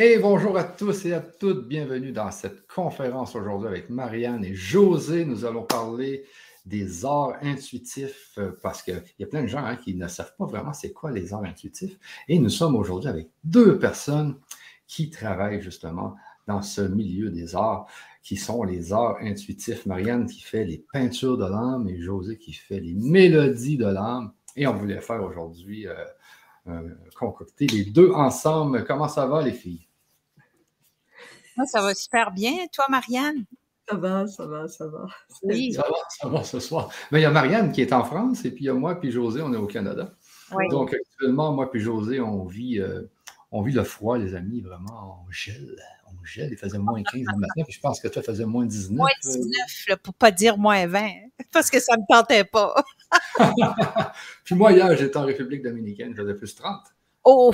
Et bonjour à tous et à toutes. Bienvenue dans cette conférence aujourd'hui avec Marianne et José. Nous allons parler des arts intuitifs euh, parce qu'il y a plein de gens hein, qui ne savent pas vraiment c'est quoi les arts intuitifs. Et nous sommes aujourd'hui avec deux personnes qui travaillent justement dans ce milieu des arts, qui sont les arts intuitifs. Marianne qui fait les peintures de l'âme et José qui fait les mélodies de l'âme. Et on voulait faire aujourd'hui euh, euh, concocter les deux ensemble. Comment ça va, les filles? Ça va super bien. Toi, Marianne? Ça va, ça va, ça va. Oui. Ça va, ça va ce soir. Mais il y a Marianne qui est en France et puis il y a moi puis José, on est au Canada. Donc, actuellement, moi puis José, on vit, euh, on vit le froid, les amis, vraiment, on gèle. On gèle. Il faisait moins 15 le matin, puis je pense que toi, il faisait moins 19. Moins 19, là, pour pas dire moins 20, parce que ça ne me tentait pas. puis moi, hier, j'étais en République dominicaine, je faisais plus 30. Oh!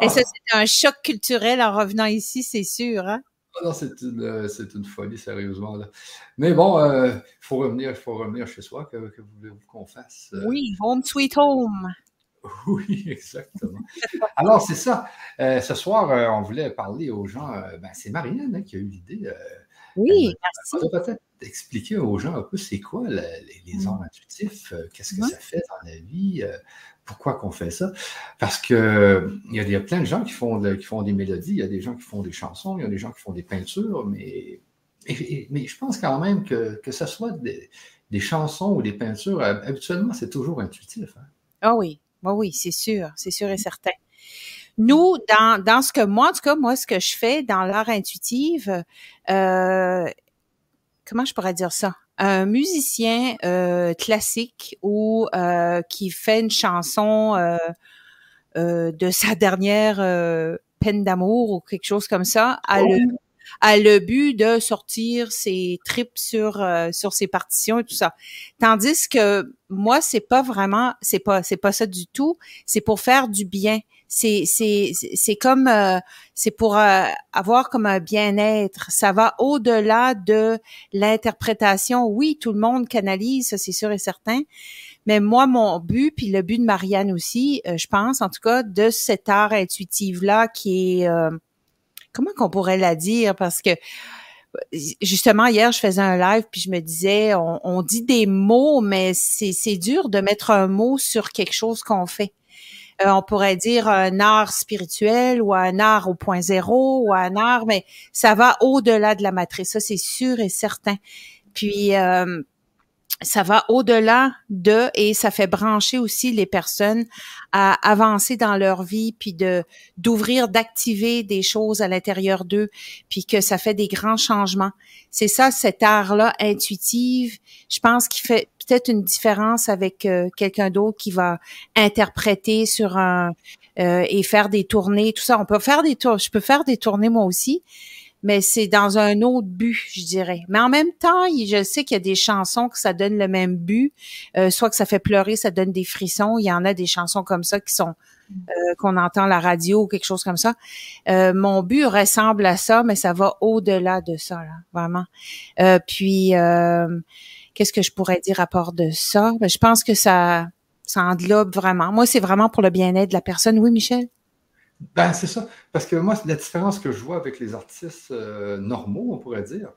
Et ça, ah. c'est un choc culturel en revenant ici, c'est sûr. Hein? Ah non, c'est une, euh, une, folie, sérieusement. Là. Mais bon, il euh, faut revenir, faut revenir chez soi. Que, que voulez-vous qu'on fasse? Euh? Oui, home sweet home. Oui, exactement. Alors, c'est ça. ce soir, on voulait parler aux gens. Ben, c'est Marianne hein, qui a eu l'idée. oui, merci. peut-être expliquer aux gens un peu c'est quoi les, les, arts intuitifs, qu'est-ce que ça fait dans la vie, pourquoi qu'on fait ça? Parce que il y, a plein de gens qui font, qui font des mélodies, il y a des gens qui font des chansons, il y a des gens qui font des peintures, mais, mais je pense quand même que, que ce soit des, chansons ou des peintures, habituellement, c'est toujours intuitif. Hein. Ah oui, oui, oui, c'est sûr, c'est sûr et certain. Nous, dans, dans ce que moi, en tout cas, moi, ce que je fais dans l'art intuitive, euh, comment je pourrais dire ça? Un musicien euh, classique ou euh, qui fait une chanson euh, de sa dernière peine d'amour ou quelque chose comme ça le oh. A le but de sortir ses tripes sur sur ses partitions et tout ça. Tandis que moi c'est pas vraiment c'est pas c'est pas ça du tout, c'est pour faire du bien c'est c'est c'est comme euh, c'est pour euh, avoir comme un bien-être. Ça va au-delà de l'interprétation. Oui, tout le monde canalise, c'est sûr et certain. Mais moi, mon but, puis le but de Marianne aussi, euh, je pense, en tout cas, de cet art intuitif là, qui est comment qu'on pourrait la dire, parce que justement hier je faisais un live puis je me disais on, dit des mots mais c'est c'est dur de mettre un mot sur quelque chose qu'on fait euh, on pourrait dire un art spirituel ou un art au point zéro ou un art, mais ça va au-delà de la matrice, ça c'est sûr et certain. Puis euh, ça va au-delà de et ça fait brancher aussi les personnes à avancer dans leur vie puis de d'ouvrir d'activer des choses à l'intérieur d'eux puis que ça fait des grands changements. C'est ça cet art là intuitive, je pense qu'il fait peut-être une différence avec euh, quelqu'un d'autre qui va interpréter sur un euh, et faire des tournées, tout ça. On peut faire des tours, je peux faire des tournées moi aussi, mais c'est dans un autre but, je dirais. Mais en même temps, je sais qu'il y a des chansons que ça donne le même but, euh, soit que ça fait pleurer, ça donne des frissons. Il y en a des chansons comme ça qui sont qu'on entend à la radio ou quelque chose comme ça. mon but ressemble à ça, mais ça va au-delà de ça, là, vraiment. puis Qu'est-ce que je pourrais dire à part de ça? Ben, je pense que ça, ça englobe vraiment. Moi, c'est vraiment pour le bien-être de la personne. Oui, Michel? Ben, c'est ça. Parce que moi, la différence que je vois avec les artistes euh, normaux, on pourrait dire,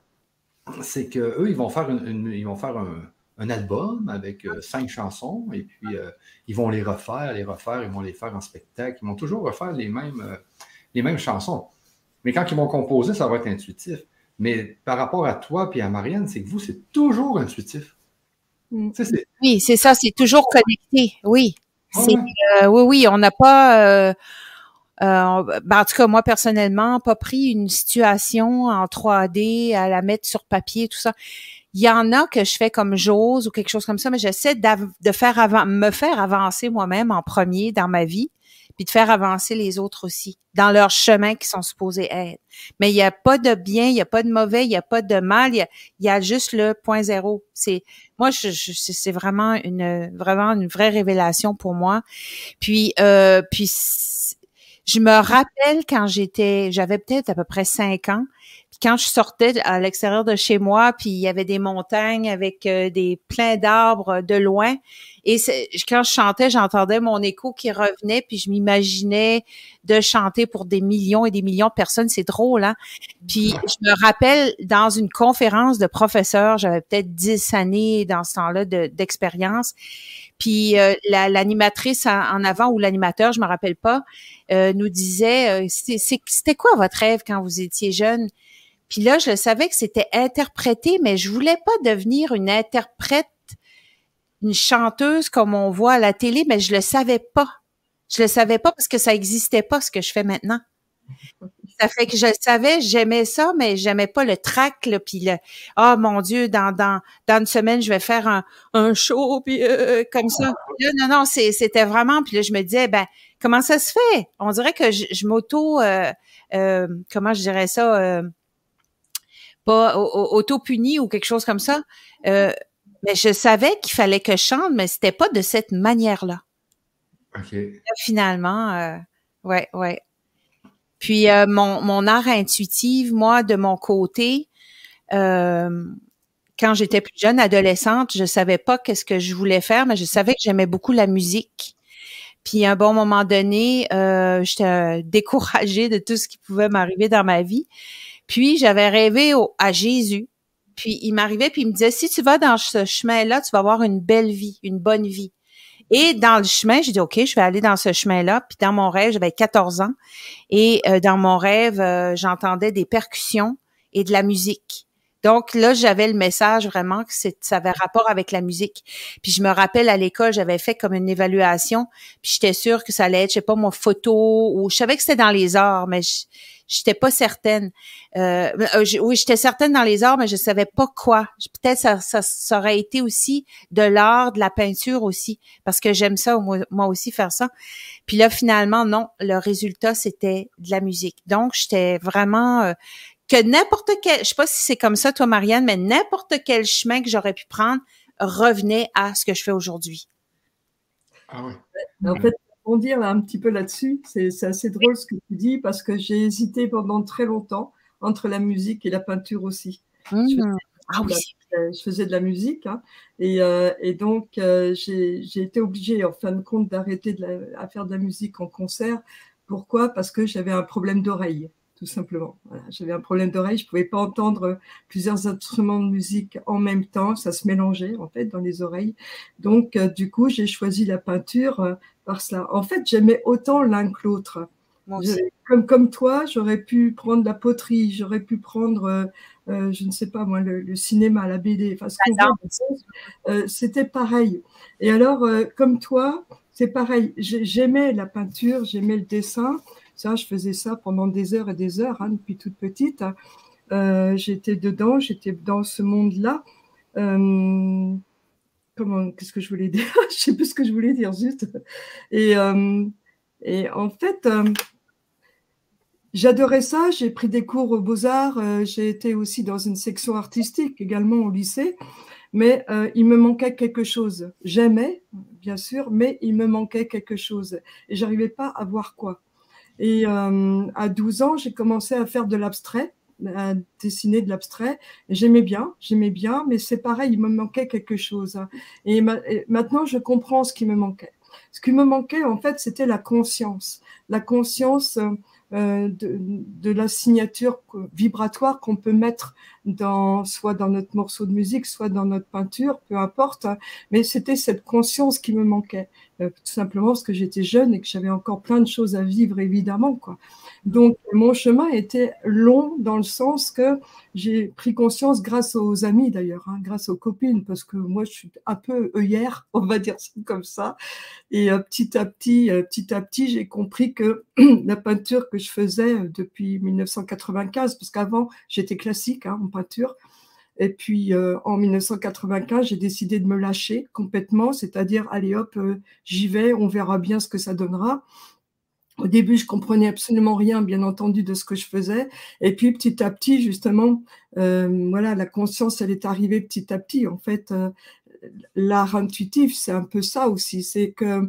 c'est qu'eux, ils vont faire, une, ils vont faire un, album avec euh, cinq chansons et puis euh, ils vont les refaire, les refaire, ils vont les faire en spectacle. Ils vont toujours refaire les mêmes, les mêmes chansons. Mais quand ils vont composer, ça va être intuitif. Mais par rapport à toi et à Marianne, c'est que vous, c'est toujours intuitif. Mm. Oui, c'est ça, c'est toujours connecté, oui. Euh, oui, oui, on n'a pas, euh, euh, ben, en tout cas, moi personnellement, pas pris une situation en 3D à la mettre sur papier, tout ça. Il y en a que je fais comme j'ose ou quelque chose comme ça, mais j'essaie de faire me faire avancer moi-même en premier dans ma vie puis de faire avancer les autres aussi dans leur chemin qui sont supposés être. Mais il n'y a pas de bien, il n'y a pas de mauvais, il n'y a pas de mal, il y a, juste le point zéro. C'est moi, je, c'est vraiment une vraiment une vraie révélation pour moi. Puis euh, puis je me rappelle quand j'étais, j'avais peut-être à peu près cinq ans, puis quand je sortais à l'extérieur de chez moi, puis il y avait des montagnes avec euh, des pleins d'arbres de loin, Et quand je chantais, j'entendais mon écho qui revenait, puis je m'imaginais de chanter pour des millions et des millions de personnes. C'est drôle, hein? Puis je me rappelle dans une conférence de professeurs, j'avais peut-être dix années dans ce temps-là d'expérience. puis euh, l'animatrice en, avant ou l'animateur, je me rappelle pas, euh, nous disait, euh, c'était quoi votre rêve quand vous étiez jeune? Puis là, je savais que c'était interprété, mais je voulais pas devenir une interprète, une chanteuse comme on voit à la télé, mais je le savais pas. Je le savais pas parce que ça existait pas ce que je fais maintenant. Ça fait que je le savais, j'aimais ça, mais j'aimais pas le trac, là, puis le oh mon Dieu, dans dans dans une semaine je vais faire un, un show puis euh, comme ça. non non, c'était vraiment puis là je me disais ben comment ça se fait? On dirait que je, m'auto euh, euh, comment je dirais ça pas auto-puni ou quelque chose comme ça. Euh, mais je savais qu'il fallait que je chante, mais c'était pas de cette manière-là. OK. finalement, euh, ouais, ouais. Puis euh, mon, mon art intuitif, moi, de mon côté, euh, quand j'étais plus jeune, adolescente, je savais pas qu'est-ce que je voulais faire, mais je savais que j'aimais beaucoup la musique. Puis un bon moment donné, euh, j'étais découragée de tout ce qui pouvait m'arriver dans ma vie. Puis j'avais rêvé à Jésus. Puis il m'arrivait puis il me disait si tu vas dans ce chemin-là, tu vas avoir une belle vie, une bonne vie. Et dans le chemin, j'ai dit OK, je vais aller dans ce chemin-là. Puis dans mon rêve, j'avais 14 ans et euh, dans mon rêve, euh, j'entendais des percussions et de la musique. Donc là, j'avais le message vraiment que ça avait rapport avec la musique. Puis je me rappelle à l'école, j'avais fait comme une évaluation, puis j'étais sûre que ça allait être, je sais pas, mon photo, ou je savais que c'était dans les arts, mais je j'étais pas certaine. Euh, euh oui, j'étais certaine dans les arts, mais je savais pas quoi. Peut-être ça, ça, aurait été aussi de l'art, de la peinture aussi, parce que j'aime ça moi, aussi faire ça. Puis là, finalement, non, le résultat c'était de la musique. Donc, j'étais vraiment euh, que n'importe quel, je sais pas si c'est comme ça toi Marianne, mais n'importe quel chemin que j'aurais pu prendre revenait à ce que je fais aujourd'hui. Ah oui. En fait, pour dire un petit peu là-dessus, c'est assez drôle ce que tu dis parce que j'ai hésité pendant très longtemps entre la musique et la peinture aussi. Mmh. Ah oui. je faisais de la musique hein, et, euh, et, donc euh, j'ai été obligée en fin de compte d'arrêter de à faire de la musique en concert. Pourquoi? Parce que j'avais un problème d'oreille tout simplement. J'avais un problème d'oreille, je pouvais pas entendre plusieurs instruments de musique en même temps, ça se mélangeait en fait dans les oreilles. Donc euh, du coup, j'ai choisi la peinture euh, par cela. En fait, j'aimais autant l'un que l'autre. Comme, comme toi, j'aurais pu prendre la poterie, j'aurais pu prendre, euh, je ne sais pas moi, le, cinéma, la BD, enfin, c'était pareil. Et alors, comme toi, c'est pareil, j'aimais la peinture, j'aimais le dessin, ça, je faisais ça pendant des heures et des heures, hein, depuis toute petite. Euh, j'étais dedans, j'étais dans ce monde-là. Euh, comment, qu'est-ce que je voulais dire? Je sais plus ce que je voulais dire juste. Et, euh, et en fait, j'adorais ça. J'ai pris des cours aux Beaux-Arts. j'ai été aussi dans une section artistique également au lycée. Mais il me manquait quelque chose. J'aimais, bien sûr, mais il me manquait quelque chose. Et j'arrivais pas à voir quoi. Et euh, à 12 ans, j'ai commencé à faire de l'abstrait, à dessiner de l'abstrait. J'aimais bien, j'aimais bien, mais c'est pareil, il me manquait quelque chose. Et, maintenant, je comprends ce qui me manquait. Ce qui me manquait, en fait, c'était la conscience. La conscience euh, de, de, la signature vibratoire qu'on peut mettre dans, soit dans notre morceau de musique, soit dans notre peinture, peu importe. Mais c'était cette conscience qui me manquait. Euh, tout simplement parce que j'étais jeune et que j'avais encore plein de choses à vivre, évidemment. Quoi. Donc, mon chemin était long dans le sens que j'ai pris conscience grâce aux amis, d'ailleurs, hein, grâce aux copines, parce que moi, je suis un peu œillère, on va dire comme ça. Et euh, petit à petit, euh, petit à petit, j'ai compris que la peinture que je faisais depuis 1995, parce qu'avant, j'étais classique hein, en peinture, et puis euh, en 1995, j'ai décidé de me lâcher complètement, c'est-à-dire allez hop, euh, j'y vais, on verra bien ce que ça donnera. Au début, je comprenais absolument rien, bien entendu, de ce que je faisais. Et puis petit à petit, justement, euh, voilà, la conscience, elle est arrivée petit à petit. En fait, l'art intuitif, c'est un peu ça aussi. C'est que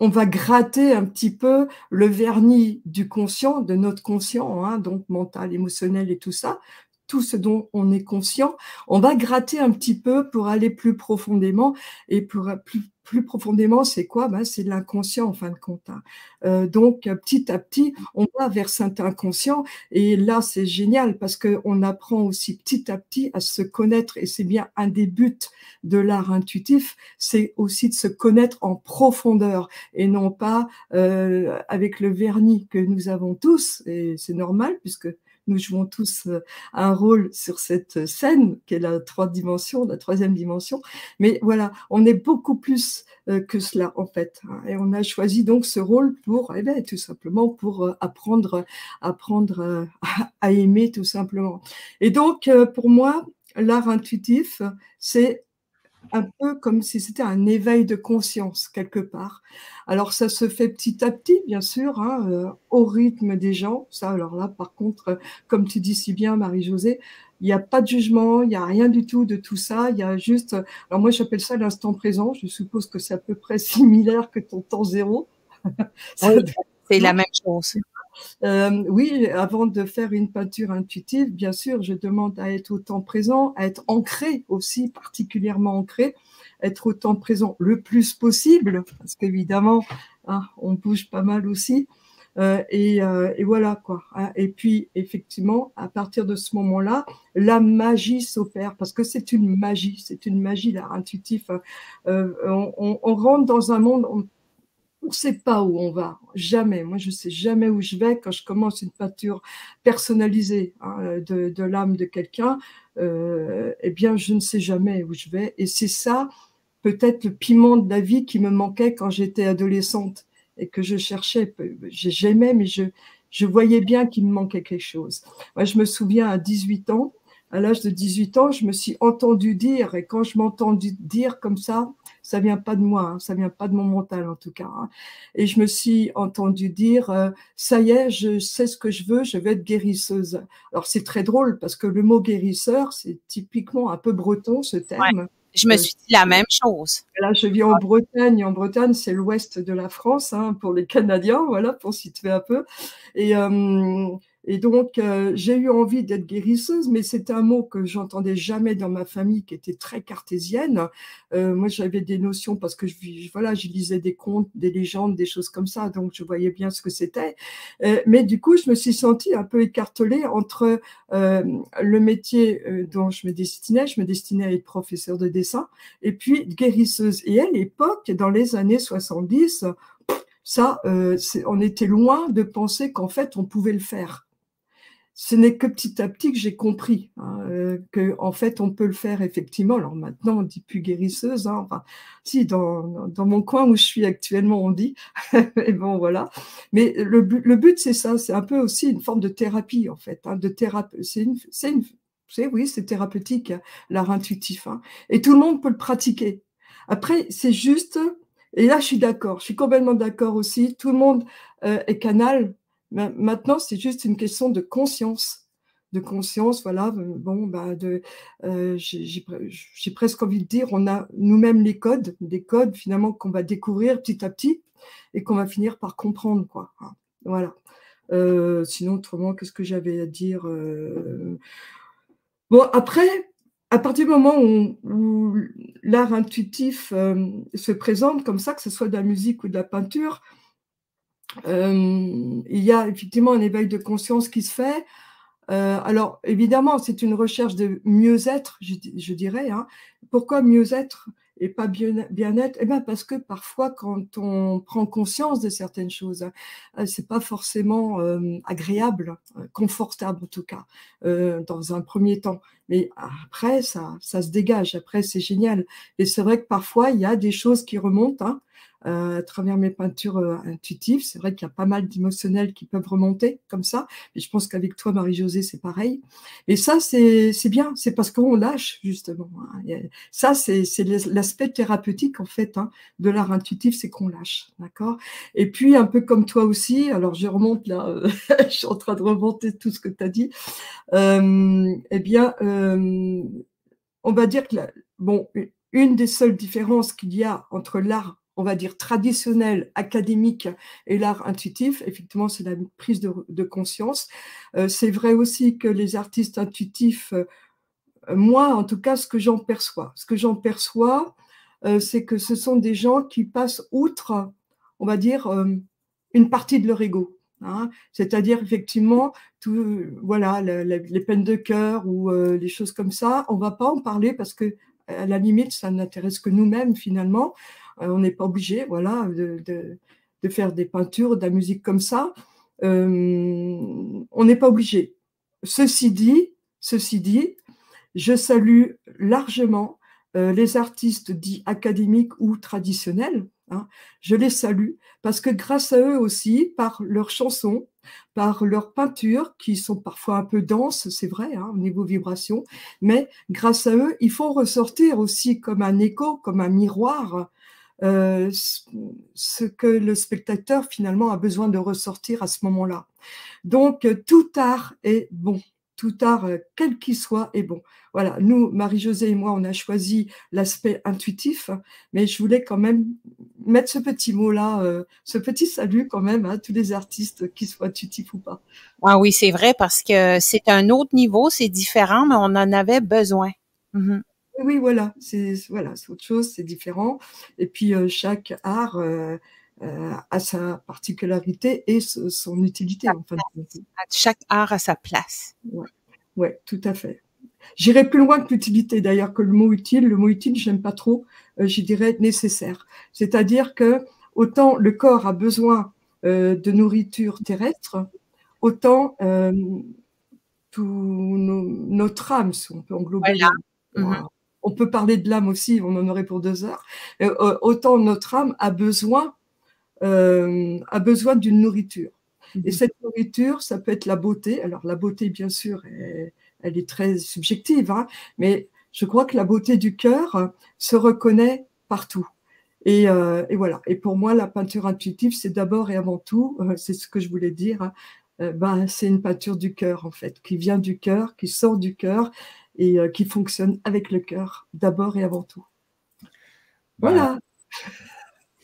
on va gratter un petit peu le vernis du conscient, de notre conscient, hein, donc mental, émotionnel et tout ça, tout ce dont on est conscient. On va gratter un petit peu pour aller plus profondément et pour plus profondément, c'est quoi? Ben, C'est l'inconscient en fin de compte. Hein. Euh, donc, petit à petit, on va vers cet inconscient. Et là, c'est génial parce qu'on apprend aussi petit à petit à se connaître. Et c'est bien un des buts de l'art intuitif, c'est aussi de se connaître en profondeur et non pas euh, avec le vernis que nous avons tous. Et c'est normal puisque nous jouons tous euh, un rôle sur cette scène qui est la troisième dimension. Mais voilà, on est beaucoup plus euh, que cela en fait. Hein. Et on a choisi donc ce rôle pour, eh bien, tout simplement pour euh, apprendre, apprendre à aimer tout simplement. Et donc pour moi, l'art intuitif, c'est un peu comme si c'était un éveil de conscience quelque part. Alors ça se fait petit à petit, bien sûr, hein, euh, au rythme des gens. Ça, alors là, par contre, euh, comme tu dis si bien, Marie-Josée, il n'y a pas de jugement, il n'y a rien du tout de tout ça. Il y a juste, alors moi j'appelle ça l'instant présent. Je suppose que c'est à peu près similaire que ton temps zéro. c'est la même chose. Euh, oui, avant de faire une peinture intuitive, bien sûr, je demande à être autant présent, à être ancré aussi, particulièrement ancré, être autant présent le plus possible, parce qu'évidemment, hein, on bouge pas mal aussi. Euh, euh, et, voilà quoi. Hein. Et puis effectivement, à partir de ce moment-là, la magie s'opère parce que c'est une magie, c'est une magie l'art intuitif. Hein. on, on, rentre dans un monde, on ne sait pas où on va, jamais. Moi, je ne sais jamais où je vais quand je commence une peinture personnalisée hein, de, l'âme de quelqu'un. Euh, eh bien, je ne sais jamais où je vais. Et c'est ça, peut-être le piment de la vie qui me manquait quand j'étais adolescente et que je cherchais. J'aimais, mais je, je voyais bien qu'il me manquait quelque chose. Moi, je me souviens à 18 ans, à l'âge de 18 ans, je me suis entendu dire, et quand je m'entends dire comme ça, ça vient pas de moi, hein, ça vient pas de mon mental en tout cas. Hein. Et je me suis entendu dire, euh, ça y est, je sais ce que je veux, je vais être guérisseuse. Alors c'est très drôle parce que le mot guérisseur, c'est typiquement un peu breton ce terme. Je me euh, suis dit la même chose. Là, je vis en Bretagne. En Bretagne, c'est l'ouest de la France, hein, pour les Canadiens, voilà, pour situer un peu. Et, euh, et donc, euh, j'ai eu envie d'être guérisseuse, mais c'est un mot que j'entendais jamais dans ma famille, qui était très cartésienne. Euh, moi, j'avais des notions parce que je, voilà, je lisais des contes, des légendes, des choses comme ça, donc je voyais bien ce que c'était. Euh, mais du coup, je me suis sentie un peu écartelée entre le métier dont je me destinais, je me destinais à être professeur de dessin, et puis guérisseuse. Et à l'époque, dans les années 70, ça, on était loin de penser qu'en fait, on pouvait le faire ce n'est que petit à petit que j'ai compris hein, euh, que en fait on peut le faire effectivement. Alors maintenant on dit plus guérisseuse, hein, enfin si dans, mon coin où je suis actuellement on dit, bon voilà. Mais le, le but c'est ça, c'est un peu aussi une forme de thérapie en fait, hein, de. C'est une, c'est oui c'est thérapeutique l'art intuitif, hein, et tout le monde peut le pratiquer. Après c'est juste, et là je suis d'accord, je suis complètement d'accord aussi. Tout le monde euh, est canal Maintenant, c'est juste une question de conscience. De conscience, voilà. Euh, bon, bah, de, euh, j'ai presque envie de dire, on a nous-mêmes les codes, des codes finalement qu'on va découvrir petit à petit et qu'on va finir par comprendre, quoi. Hein, voilà. Euh, sinon, autrement, qu'est-ce que j'avais à dire Bon, après, à partir du moment où, l'art intuitif se présente comme ça, que ce soit de la musique ou de la peinture, il y a effectivement un éveil de conscience qui se fait. Euh, alors, évidemment, c'est une recherche de mieux-être, je, dirais. Hein. Pourquoi mieux-être et pas bien-être? Eh bien, parce que parfois, quand on prend conscience de certaines choses, euh, c'est pas forcément agréable, confortable en tout cas, dans un premier temps. Mais après, ça, ça se dégage. Après, c'est génial. Et c'est vrai que parfois, il y a des choses qui remontent. Hein, euh, à travers mes peintures euh, intuitives. C'est vrai qu'il y a pas mal d'émotionnels qui peuvent remonter comme ça. Mais je pense qu'avec toi, Marie-Josée, c'est pareil. Et ça, c'est bien. C'est parce qu'on lâche, justement. Hein. Ça, c'est l'aspect thérapeutique, en fait, hein, de l'art intuitif, c'est qu'on lâche. D'accord? Et puis, un peu comme toi aussi, alors je remonte là, euh, je suis en train de remonter tout ce que tu as dit. eh bien, on va dire que, bon, une des seules différences qu'il y a entre l'art on va dire, traditionnel, académique et l'art intuitif, effectivement, c'est la prise de, conscience. Euh, c'est vrai aussi que les artistes intuitifs, euh, moi, en tout cas, ce que j'en perçois, ce que j'en perçois, euh, c'est que ce sont des gens qui passent outre, on va dire, une partie de leur ego. Hein. C'est-à-dire effectivement, tout, voilà, les peines de cœur ou les choses comme ça, on va pas en parler parce que à la limite, ça n'intéresse que nous-mêmes finalement. Euh, on n'est pas obligé, voilà, de, faire des peintures, de la musique comme ça. Euh, on n'est pas obligé. Ceci dit, ceci dit, je salue largement euh, les artistes dits académiques ou traditionnels. Hein. je les salue parce que grâce à eux aussi, par leurs chansons, par leurs peintures qui sont parfois un peu denses, c'est vrai, hein, au niveau vibration, mais grâce à eux, ils font ressortir aussi comme un écho, comme un miroir, euh, ce que le spectateur finalement a besoin de ressortir à ce moment-là. Donc tout art est bon, tout art, euh, quel qu'il soit, est bon. Voilà, nous, Marie-Josée et moi, on a choisi l'aspect intuitif, mais je voulais quand même mettre ce petit mot-là, euh, ce petit salut quand même à tous les artistes, qu'ils soient intuitifs ou pas. Ah oui, c'est vrai, parce que c'est un autre niveau, c'est différent, mais on en avait besoin. Mhm. Oui, voilà, c'est voilà, autre chose, c'est différent. Et puis euh, chaque art a sa particularité et son utilité. En Chaque art a sa place. Ouais, ouais tout à fait. J'irai plus loin que l'utilité d'ailleurs que le mot utile. Le mot utile, j'aime pas trop. Euh, j'y dirais nécessaire. C'est-à-dire que autant le corps a besoin euh, de nourriture terrestre, autant euh, notre âme, si on peut englober. On peut parler de l'âme aussi, on en aurait pour deux heures. autant notre âme a besoin a besoin d'une nourriture. Et mhm. cette nourriture, ça peut être la beauté. Alors la beauté, bien sûr, est, elle est très subjective, hein, mais je crois que la beauté du cœur se reconnaît partout. Et, euh, et, voilà. Et pour moi, la peinture intuitive, c'est d'abord et avant tout, euh, c'est ce que je voulais dire, hein, euh, ben, c'est une peinture du cœur, en fait, qui vient du cœur, qui sort du cœur et qui fonctionne avec le cœur, d'abord et avant tout. Ben, voilà.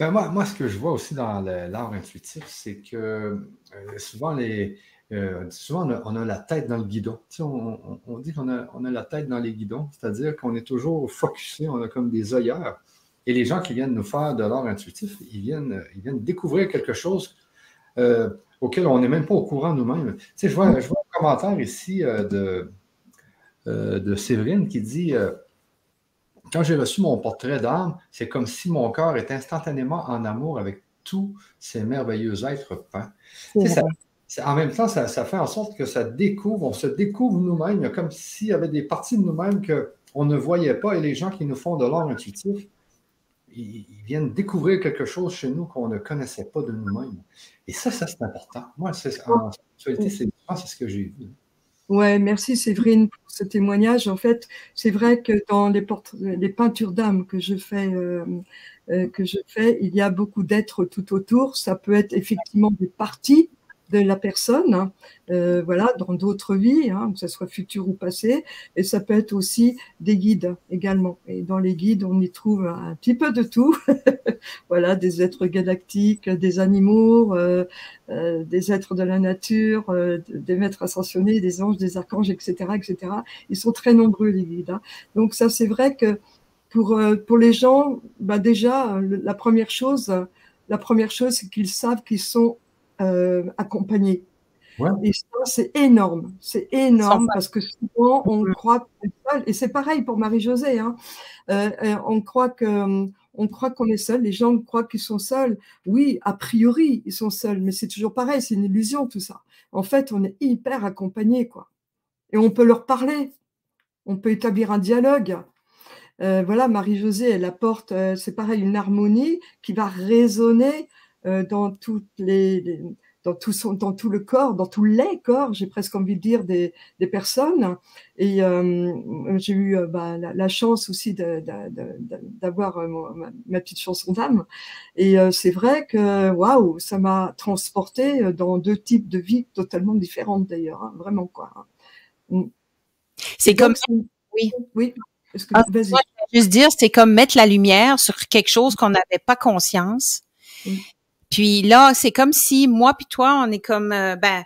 Ben moi, moi, ce que je vois aussi dans l'art intuitif, c'est que souvent les, euh, souvent, on a, la tête dans le guidon. on, dit qu'on a, la tête dans les guidons, c'est-à-dire qu'on est toujours focusé, on a comme des œillères. Et les gens qui viennent nous faire de l'art intuitif, ils viennent, ils viennent découvrir quelque chose euh, auquel on n'est même pas au courant nous-mêmes. je vois, je vois un commentaire ici euh, de, Séverine qui dit Quand j'ai reçu mon portrait d'âme, c'est comme si mon cœur était instantanément en amour avec tous ces merveilleux êtres peints en même temps, ça, fait en sorte que ça découvre, on se découvre nous-mêmes, comme s'il y avait des parties de nous-mêmes qu'on ne voyait pas, et les gens qui nous font de l'art intuitif, ils, viennent découvrir quelque chose chez nous qu'on ne connaissait pas de nous-mêmes. Et ça, ça c'est important. Moi, en sexualité, c'est ce que j'ai vu. Ouais, merci Séverine pour ce témoignage. En fait, c'est vrai que dans les, les peintures d'âme que je fais, euh, euh, que je fais, il y a beaucoup d'êtres tout autour. Ça peut être effectivement des parties de la personne, hein, euh, voilà, dans d'autres vies, hein, que ce soit futur ou passé, et ça peut être aussi des guides également. Et dans les guides, on y trouve un petit peu de tout, voilà, des êtres galactiques, des animaux, euh, euh, des êtres de la nature, des maîtres ascensionnés, des anges, des archanges, etc., etc. Ils sont très nombreux les guides. Hein. Donc ça, c'est vrai que pour pour les gens, bah déjà, la première chose, la première chose, c'est qu'ils savent qu'ils sont euh, accompagner. Et ça, c'est énorme. C'est énorme parce que souvent, on croit qu'on est seul. Et c'est pareil pour Marie-Josée. Hein. Euh, euh, on croit que on croit qu'on est seul. Les gens croient qu'ils sont seuls. Oui, a priori, ils sont seuls, mais c'est toujours pareil. C'est une illusion tout ça. En fait, on est hyper accompagné, quoi. Et on peut leur parler. On peut établir un dialogue. voilà, Marie-Josée, elle apporte, c'est pareil, une harmonie qui va résonner euh, dans toutes les, dans tout son, dans tout le corps, dans tous les corps, j'ai presque envie de dire des, des personnes. Et euh, j'ai eu euh, bah, la, chance aussi d'avoir ma, petite chanson d'âme. Et c'est vrai que waouh, ça m'a transporté dans deux types de vies totalement différentes d'ailleurs, hein, vraiment quoi. Mm. C'est comme. Oui. Oui. Que, ah, je vais juste dire, c'est comme mettre la lumière sur quelque chose qu'on n'avait pas conscience. Puis là, c'est comme si moi puis toi, on est comme, euh, ben,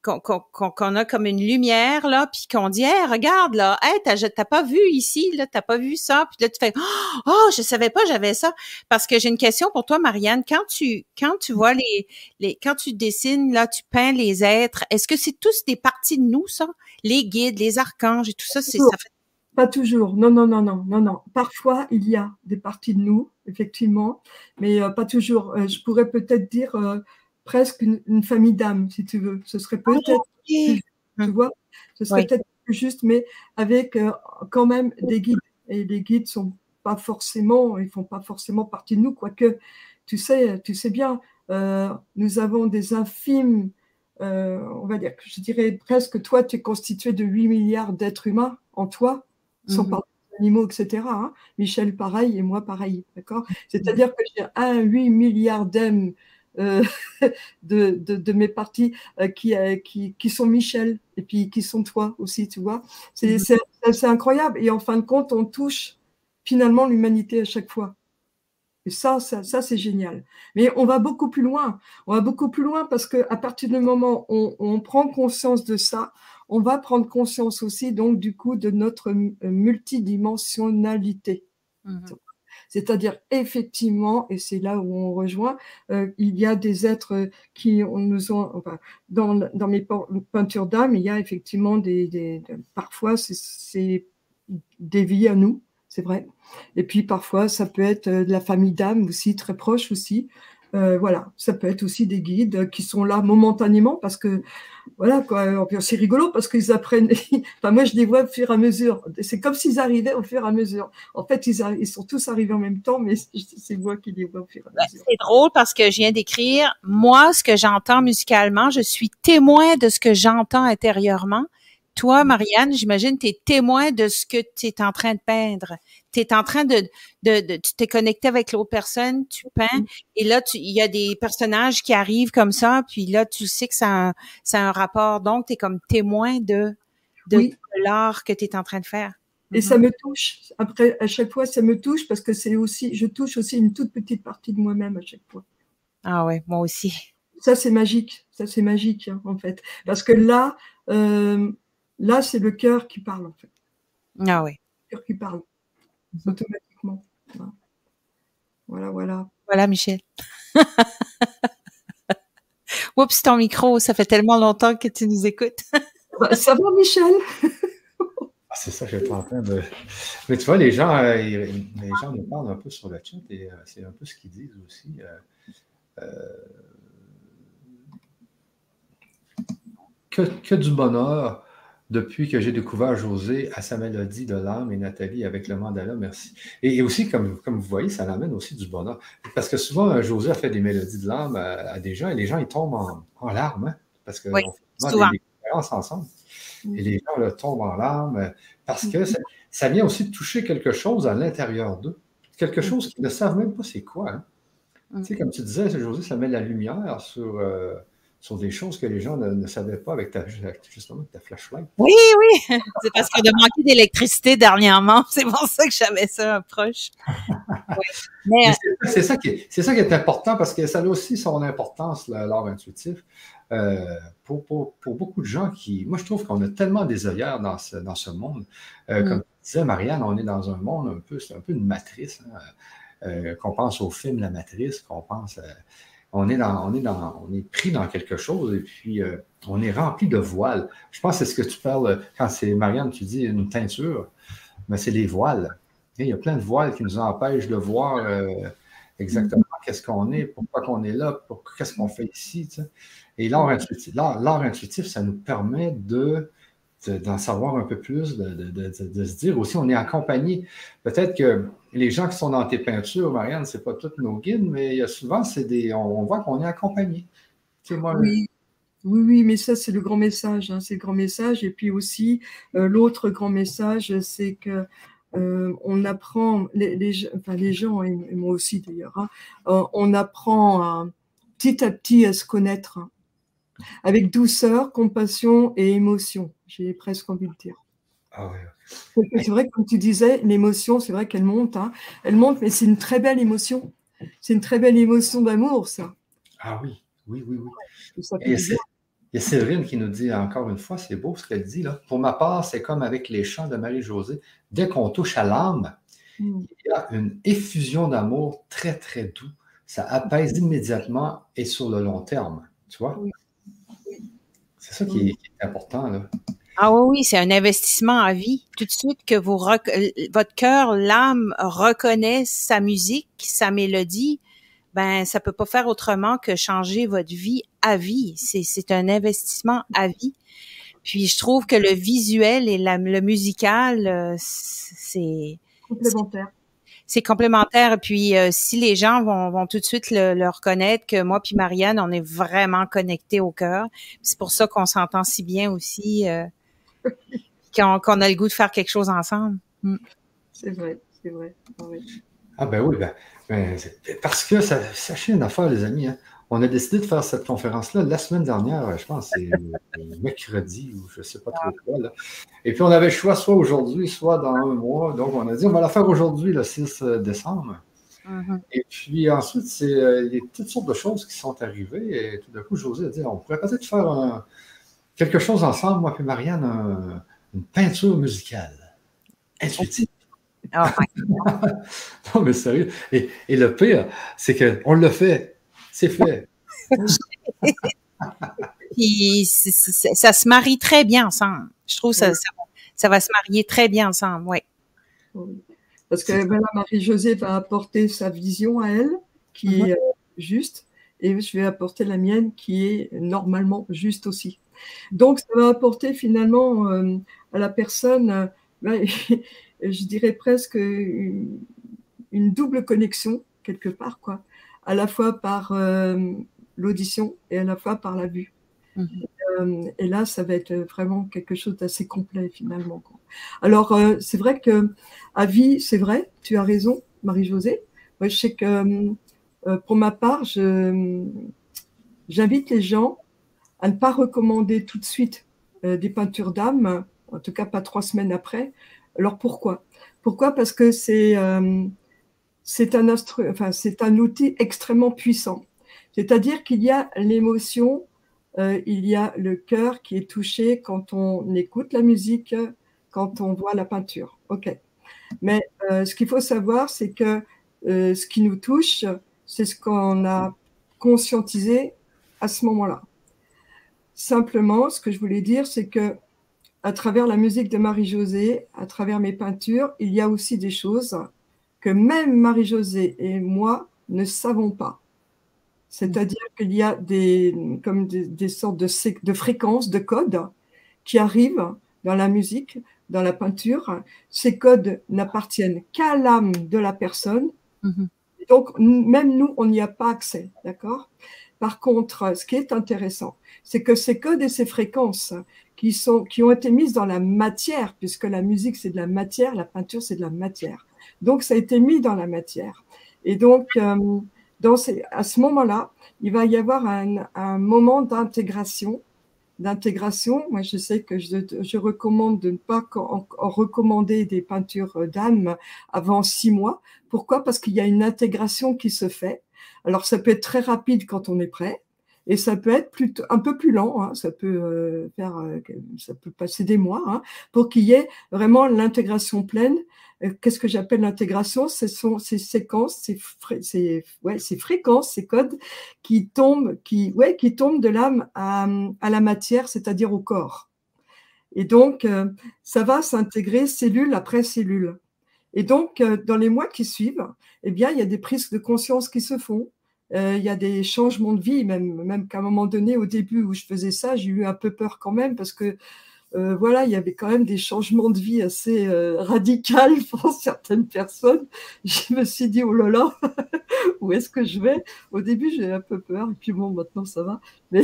qu'on a comme une lumière là, puis qu'on dit, hey, regarde là, hey, t'as pas vu ici là, t'as pas vu ça, puis là tu fais, oh, je savais pas j'avais ça, parce que j'ai une question pour toi, Marianne. Quand tu quand tu vois les les quand tu dessines là, tu peins les êtres, est-ce que c'est tous des parties de nous ça, les guides, les archanges et tout ça, c'est ça fait... Pas toujours. Non, non, non, non, non, non. Parfois, il y a des parties de nous, effectivement, mais euh, pas toujours. Euh, je pourrais peut-être dire euh, presque une, famille d'âmes, si tu veux. Ce serait ah, peut-être, tu vois, ce serait peut-être plus juste, mais avec euh, quand même des guides. Et les guides sont pas forcément, ils font pas forcément partie de nous, quoique, tu sais, tu sais bien, euh, nous avons des infimes, euh, on va dire, je dirais presque, toi, tu es constitué de 8 milliards d'êtres humains en toi, sans mhm. parler animaux, etc. Hein. Michel, pareil, et moi, pareil. D'accord C'est-à-dire que j'ai un 8 milliards d'âmes euh, de, de, mes parties euh, qui, euh, qui, qui, sont Michel et puis qui sont toi aussi, tu vois. C'est mm-hmm. incroyable. Et en fin de compte, on touche finalement l'humanité à chaque fois. Et ça, ça, ça c'est génial. Mais on va beaucoup plus loin. On va beaucoup plus loin parce qu'à partir du moment où on, on, prend conscience de ça, on va prendre conscience aussi, donc, du coup, de notre multidimensionnalité. Mm-hmm. C'est-à-dire, effectivement, et c'est là où on rejoint, euh, il y a des êtres qui nous ont, enfin, dans, dans mes peintures d'âme, il y a effectivement des, des parfois c'est des vies à nous, c'est vrai. Et puis parfois, ça peut être de la famille d'âme aussi, très proche aussi. Euh, voilà, ça peut être aussi des guides qui sont là momentanément parce que voilà quoi. C'est rigolo parce qu'ils apprennent. enfin, moi, je les vois au fur et à mesure. C'est comme s'ils arrivaient au fur et à mesure. En fait, ils, ils sont tous arrivés en même temps, mais c'est moi qui les vois au fur et à mesure. C'est drôle parce que je viens d'écrire. Moi, ce que j'entends musicalement, je suis témoin de ce que j'entends intérieurement. Toi, Marianne, j'imagine, tu es témoin de ce que tu es en train de peindre tu es en train de, de, de tu t'es connecté avec l'autre personne, tu peins, mm-hmm. et là, il y a des personnages qui arrivent comme ça, puis là, tu sais que ça a, un rapport. Donc, tu es comme témoin de, de, l'art que tu es en train de faire. Et ça mm-hmm. me touche. Après, à chaque fois, ça me touche parce que c'est aussi, je touche aussi une toute petite partie de moi-même à chaque fois. Ah ouais, moi aussi. Ça, c'est magique. Ça, c'est magique, hein, en fait. Parce que là, euh, là, c'est le cœur qui parle, en fait. Ah ouais. Le cœur qui parle automatiquement. Voilà, voilà. Voilà, Michel. Oups, ton micro, ça fait tellement longtemps que tu nous écoutes. Bah, ça va, Michel? Ah, c'est ça, je suis en train de. Mais tu vois, les gens, euh, les gens nous parlent un peu sur le chat et euh, c'est un peu ce qu'ils disent aussi. Euh, que, que, du bonheur, depuis que j'ai découvert José à sa mélodie de l'âme et Nathalie avec le mandala, merci. Et, aussi, comme, comme vous voyez, ça l'amène aussi du bonheur. Parce que souvent, José a fait des mélodies de l'âme à, des gens et les gens, ils tombent en, larmes, hein, parce qu'on fait des, expériences ensemble. Mm. Et les gens là, tombent en larmes parce que mm. ça, vient aussi de toucher quelque chose à l'intérieur d'eux. Quelque mm. chose qu'ils ne savent même pas c'est quoi. Hein. Tu sais, comme tu disais, José, ça met la lumière sur... Euh, sur des choses que les gens ne, savaient pas avec ta, justement, ta flashlight. Oui, oui, c'est parce qu'on a manqué d'électricité dernièrement. C'est pour ça que j'avais ça proche. C'est ça, qui est, ça qui est important parce que ça a aussi son importance, l'art intuitif. Euh, pour, pour, pour, beaucoup de gens qui. Moi, je trouve qu'on a tellement des œillères dans ce, dans ce monde. Euh, mm. Comme disait Marianne, on est dans un monde un peu, c'est un peu une matrice. Hein, euh, qu'on pense au film La Matrice, qu'on pense on est, dans, on, est dans, on est pris dans quelque chose et puis euh, on est rempli de voiles. Je pense que c'est ce que tu parles quand c'est Marianne, tu dis une teinture, mais c'est les voiles. il y a plein de voiles qui nous empêchent de voir euh, exactement qu'est-ce qu'on est, pourquoi qu'on est là, qu'est-ce qu'on fait ici. Et l'art intuitif, l'art intuitif, ça nous permet de d'en savoir un peu plus, de, se dire aussi, on est accompagné. Peut-être que les gens qui sont dans tes peintures, Marianne, ce n'est pas tous nos guides, mais souvent, c'est des, on, voit qu'on est accompagné. oui. oui, mais ça, c'est le grand message. Hein, c'est le grand message. Et puis aussi, euh, l'autre grand message, c'est que euh, on apprend, les, enfin, les gens, et moi aussi d'ailleurs, hein, euh, on apprend petit à petit à se connaître avec douceur, compassion et émotion, j'ai presque envie de dire. Ah c'est vrai, comme tu disais, l'émotion, c'est vrai qu'elle monte. Hein. Elle monte, mais c'est une très belle émotion. C'est une très belle émotion d'amour, ça. Ah oui, oui, oui, oui. il y a Séverine qui nous dit encore une fois, c'est beau ce qu'elle dit là. Pour ma part, c'est comme avec les chants de Marie-Josée. Dès qu'on touche à l'âme, mm. il y a une effusion d'amour très, très doux. Ça apaise immédiatement et sur le long terme. Tu vois? C'est ça qui est, qui est important. Là. Ah oui, oui, c'est un investissement à vie. Tout de suite que vous votre cœur, l'âme reconnaît sa musique, sa mélodie, ben ça peut pas faire autrement que changer votre vie à vie. C'est c'est un investissement à vie. Puis je trouve que le visuel et la, le musical, euh, c'est complémentaire. C'est complémentaire. Puis euh, si les gens vont, vont tout de suite le, reconnaître que moi puis Marianne, on est vraiment connectés au cœur. C'est pour ça qu'on s'entend si bien aussi. Euh, qu'on a le goût de faire quelque chose ensemble. Mm. C'est vrai, c'est vrai. Ah, ah ben oui, ben, ben parce que ça, sachez une affaire, les amis. Hein. On a décidé de faire cette conférence-là la semaine dernière, je pense, c'est mercredi ou je ne sais pas trop quoi. Et puis on avait le choix soit aujourd'hui, soit dans un mois. Donc on a dit on va la faire aujourd'hui, le 6 euh, décembre. Mm-hmm. Et puis ensuite, c'est euh, il y a toutes sortes de choses qui sont arrivées. Et tout d'un coup, José a dit on pourrait peut-être faire un, quelque chose ensemble, moi et Marianne, une peinture musicale intuitive. Ah, non, mais sérieux. Et, le pire, c'est qu'on le fait. C'est fait. Puis ça, se marie très bien ensemble. Je trouve que ça, va se marier très bien ensemble, oui. Parce que Marie-Josée va apporter sa vision à elle, qui mm-hmm. est euh, juste, et je vais apporter la mienne, qui est normalement juste aussi. Donc, ça va apporter finalement euh, à la personne, euh, ben, je dirais presque une, double connexion quelque part, quoi, à la fois par euh, l'audition et à la fois par la vue. Mhm. et là, ça va être vraiment quelque chose d'assez complet finalement. Alors, c'est vrai que à vie, c'est vrai, tu as raison, Marie-Josée. Moi, je sais que pour ma part, j'invite les gens à ne pas recommander tout de suite euh, des peintures d'âme, en tout cas pas trois semaines après. Alors pourquoi? Pourquoi? Parce que c'est euh, c'est un, outil extrêmement puissant. C'est-à-dire qu'il y a l'émotion, euh, il y a le cœur qui est touché quand on écoute la musique, quand on voit la peinture. Ok. Mais ce qu'il faut savoir, c'est que ce qui nous touche, c'est ce qu'on a conscientisé à ce moment-là. Simplement, ce que je voulais dire, c'est que à travers la musique de Marie-Josée, à travers mes peintures, il y a aussi des choses que même Marie-Josée et moi ne savons pas. C'est-à-dire qu'il y a des, comme des, sortes de, de fréquences, de codes qui arrivent dans la musique, dans la peinture. Ces codes n'appartiennent qu'à l'âme de la personne. Mm-hmm. Donc, même nous, on n'y a pas accès, d'accord? Par contre, ce qui est intéressant, c'est que ces codes et ces fréquences qui, sont, qui ont été mises dans la matière, puisque la musique c'est de la matière, la peinture c'est de la matière. Donc ça a été mis dans la matière. Et donc, euh, dans ces, à ce moment-là, il va y avoir un, un moment d'intégration d'intégration. Moi, je sais que je, je, recommande de ne pas en, recommander des peintures d'âme avant six mois. Pourquoi? Parce qu'il y a une intégration qui se fait. Alors, ça peut être très rapide quand on est prêt, et ça peut être plutôt un peu plus lent. Hein. ça peut euh, faire, euh, ça peut passer des mois hein, pour qu'il y ait vraiment l'intégration pleine. Euh, qu'est-ce que j'appelle l'intégration? Ce sont ces séquences, ces, ces, ouais, ces fréquences, ces codes qui tombent, qui, ouais, qui tombent de l'âme à, la matière, c'est-à-dire au corps. Et donc, ça va s'intégrer cellule après cellule. Et donc, euh, dans les mois qui suivent, eh bien, il y a des prises de conscience qui se font. Euh, il y a des changements de vie, même, même qu'à un moment donné, au début où je faisais ça, j'ai eu un peu peur quand même parce que euh, voilà, il y avait quand même des changements de vie assez euh, radicaux pour certaines personnes. Je me suis dit, oh là là, où est-ce que je vais? Au début, j'ai un peu peur, et puis bon, maintenant ça va. Mais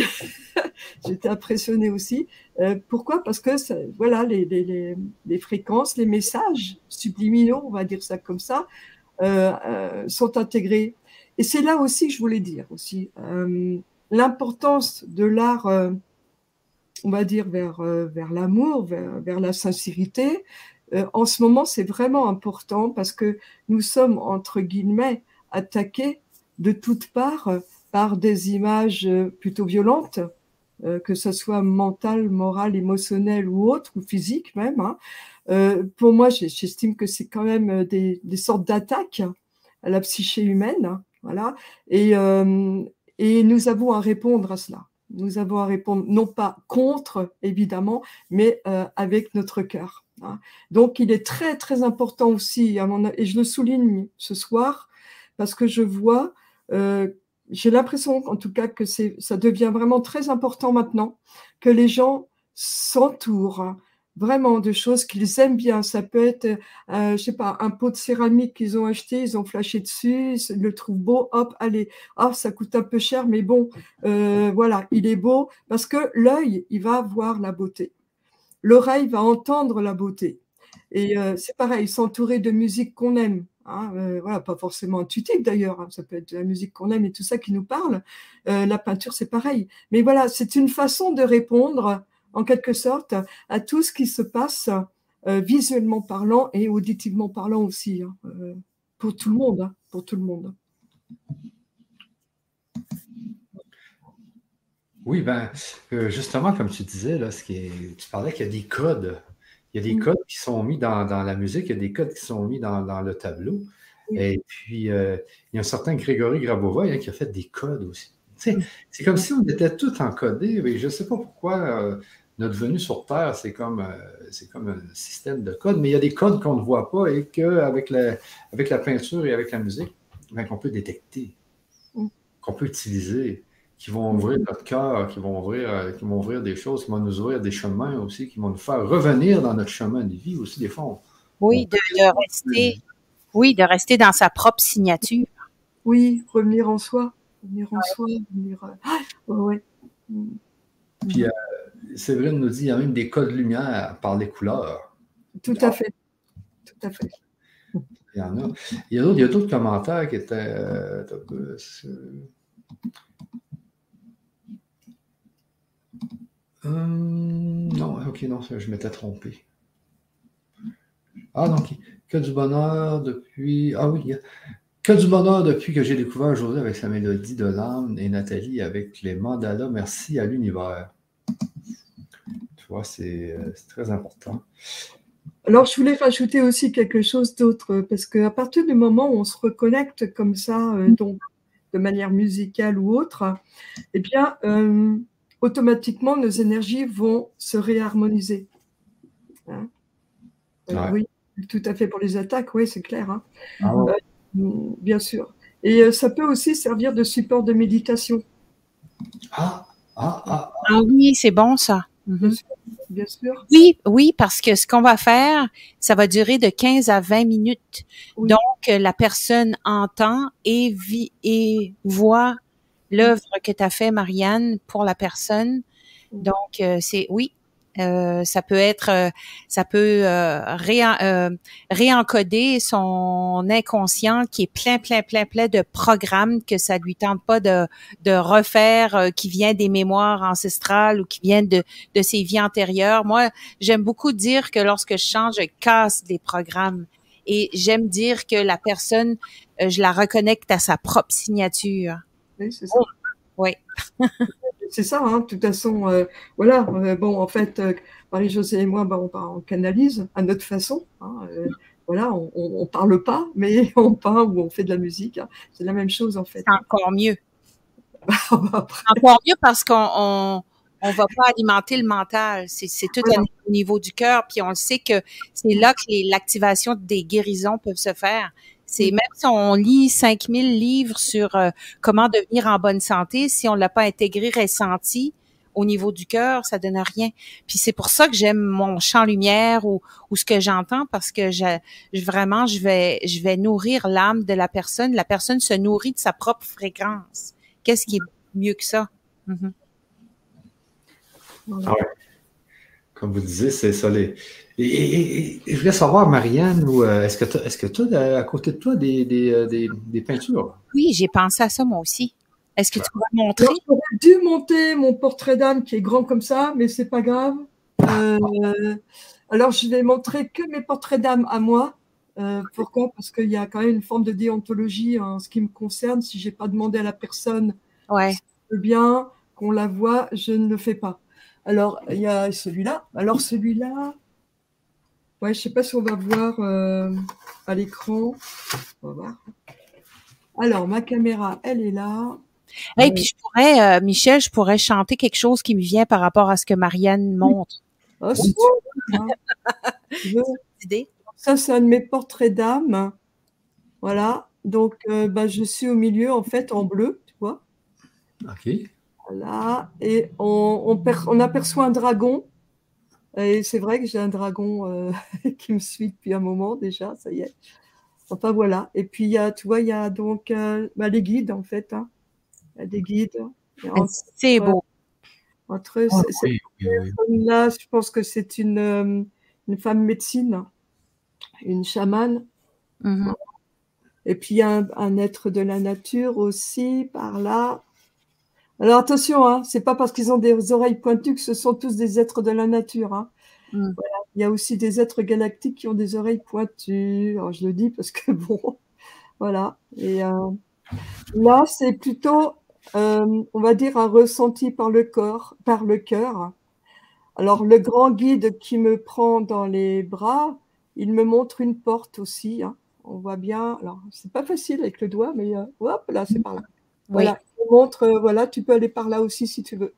j'étais impressionnée aussi. Euh, pourquoi? Parce que voilà, les, les, les, fréquences, les messages subliminaux, on va dire ça comme ça, euh, euh, sont intégrés. Et c'est là aussi que je voulais dire aussi l'importance de l'art on va dire, vers, vers l'amour, vers, vers, la sincérité, en ce moment, c'est vraiment important parce que nous sommes, entre guillemets, attaqués de toutes parts par des images plutôt violentes, que ce soit mentales, morales, émotionnelles ou autres, ou physiques même. Hein. Euh, pour moi, j'estime que c'est quand même euh, des, des sortes d'attaques à la psyché humaine. Voilà. Et, euh, et nous avons à répondre à cela. Nous avons à répondre non pas contre, évidemment, mais euh, avec notre cœur. Hein. Donc, il est très, très important aussi, à mon, et je le souligne ce soir, parce que je vois, euh, j'ai l'impression, en tout cas, que ça devient vraiment très important maintenant, que les gens s'entourent vraiment de choses qu'ils aiment bien. Ça peut être, euh, je sais pas, un pot de céramique qu'ils ont acheté, ils ont flashé dessus, ils le trouvent beau, hop, allez, ah, ça coûte un peu cher, mais bon, euh, voilà, il est beau parce que l'œil, il va voir la beauté. L'oreille va entendre la beauté. Et euh, c'est pareil, s'entourer de musique qu'on aime. Hein, euh, voilà, pas forcément intuitive d'ailleurs, hein, ça peut être de la musique qu'on aime et tout ça qui nous parle. La peinture, c'est pareil. Mais voilà, c'est une façon de répondre en quelque sorte, à tout ce qui se passe euh, visuellement parlant et auditivement parlant aussi, hein, euh, pour tout le monde, hein, pour tout le monde. Oui, ben, euh, justement, comme tu disais, là, ce qui est, tu parlais qu'il y a des codes. Il y a des mm. codes qui sont mis dans, la musique, il y a des codes qui sont mis dans, le tableau. Et puis, il y a un certain Grégory Grabova hein, qui a fait des codes aussi. Mm. C'est comme si on était tous encodés. Mais je ne sais pas pourquoi notre venue sur Terre, c'est comme, euh, c'est comme un système de codes, mais il y a des codes qu'on ne voit pas et qu'avec la, avec la peinture et avec la musique, ben, qu'on peut détecter, mm. qu'on peut utiliser, qui vont ouvrir notre cœur, qui vont ouvrir, euh, qui vont ouvrir des choses, qui vont nous ouvrir des chemins aussi, qui vont nous faire revenir dans notre chemin de vie aussi, des fois. oui, de, rester, oui, de rester dans sa propre signature. Oui, revenir en soi, revenir en soi, revenir. Euh, ah, ouais, mm. Puis, Séverine nous dit qu'il y a même des codes lumière par les couleurs. Tout à fait. Tout à fait. Il y en a. Il y a d'autres commentaires qui étaient. Euh, hum, non, ok, non, je m'étais trompé. Ah, non, que du bonheur depuis. Ah oui, que du bonheur depuis que j'ai découvert José avec sa mélodie de l'âme et Nathalie avec les mandalas. Merci à l'univers. Euh, c'est très important. Alors, je voulais rajouter aussi quelque chose d'autre, parce qu'à partir du moment où on se reconnecte comme ça, euh, donc de manière musicale ou autre, eh bien, euh, automatiquement, nos énergies vont se réharmoniser. Hein? Oui, tout à fait pour les attaques, oui, c'est clair. Hein. Ah bien sûr. Et ça peut aussi servir de support de méditation. Ah, ah, ah. ah oui, c'est bon ça. Mhm. Bien sûr. Oui, oui, parce que ce qu'on va faire, ça va durer de 15 à 20 minutes. Donc, la personne entend et vit et voit l'œuvre que tu as fait, Marianne, pour la personne. Donc, euh, c'est oui, euh, ça peut être, euh, ça peut euh, réencoder son inconscient qui est plein, plein, plein, plein de programmes que ça lui tente pas de, de refaire, qui vient des mémoires ancestrales ou qui viennent de, de ses vies antérieures. Moi, j'aime beaucoup dire que lorsque je change, je casse des programmes. Et j'aime dire que la personne, je la reconnecte à sa propre signature. Oui, c'est ça. Oui. c'est ça, hein, de toute façon, euh, voilà, euh, bon, en fait, euh, Marie-Josée et moi, bah, on, on, canalise à notre façon, hein, voilà, on, on, parle pas, mais on peint ou on fait de la musique, hein. c'est la même chose en fait. Encore mieux. Encore mieux parce qu'on on, on va pas alimenter le mental, c'est tout au niveau du cœur, puis on sait que c'est là que l'activation des guérisons peuvent se faire. C'est même si on lit 5000 livres sur euh, comment devenir en bonne santé, si on l'a pas intégré, ressenti au niveau du cœur, ça donne rien. Puis c'est pour ça que j'aime mon champ lumière ou, ou ce que j'entends parce que je, vraiment je vais je vais nourrir l'âme de la personne. La personne se nourrit de sa propre fréquence. Qu'est-ce qui est mieux que ça? Mm-hmm. Comme vous disiez, c'est ça les et, je voulais savoir, Marianne, euh, est-ce que tu as, à côté de toi des, des, euh, des, des peintures? Oui, j'ai pensé à ça moi aussi. Est-ce que tu pourrais montrer? J'aurais dû monter mon portrait d'âme qui est grand comme ça, mais c'est pas grave. Euh, alors, je vais montrer que mes portraits d'âme à moi. Euh, pourquoi? Parce qu'il y a quand même une forme de déontologie en ce qui me concerne. Si j'ai pas demandé à la personne Ouais. si bien qu'on la voit, je ne le fais pas. Alors, il y a celui-là. Alors, celui-là, ouais, je sais pas si on va voir euh, à l'écran. On va voir. Alors, ma caméra, elle est là. Et puis je pourrais, euh, Michel, je pourrais chanter quelque chose qui me vient par rapport à ce que Marianne montre. Oh, hein. Idée? Ça, c'est un de mes portraits d'âme. Voilà. Donc, euh, bah, je suis au milieu, en fait, en bleu, tu vois. OK. Voilà. Et on, on, per- on aperçoit un dragon. Et c'est vrai que j'ai un dragon euh, qui me suit depuis un moment déjà, ça y est. Enfin, voilà. Et puis, il y a, tu vois, il y a donc euh, bah, les guides, en fait. hein. Il y a des guides. Entre, C'est beau. entre Ah, oui, oui, oui. là, je pense que c'est une, euh, une femme médecine, une chamane. Mhm. Et puis il y a un, un être de la nature aussi par là. Alors attention, hein, c'est pas parce qu'ils ont des oreilles pointues que ce sont tous des êtres de la nature. hein. Mm. Voilà. Il y a aussi des êtres galactiques qui ont des oreilles pointues. Alors, je le dis parce que bon, voilà. Et euh, là, c'est plutôt, euh, on va dire, un ressenti par le corps, par le cœur. Alors le grand guide qui me prend dans les bras, il me montre une porte aussi. hein. On voit bien. Alors c'est pas facile avec le doigt, mais euh, hop, là c'est par là. Voilà. Montre, euh, voilà, tu peux aller par là aussi si tu veux.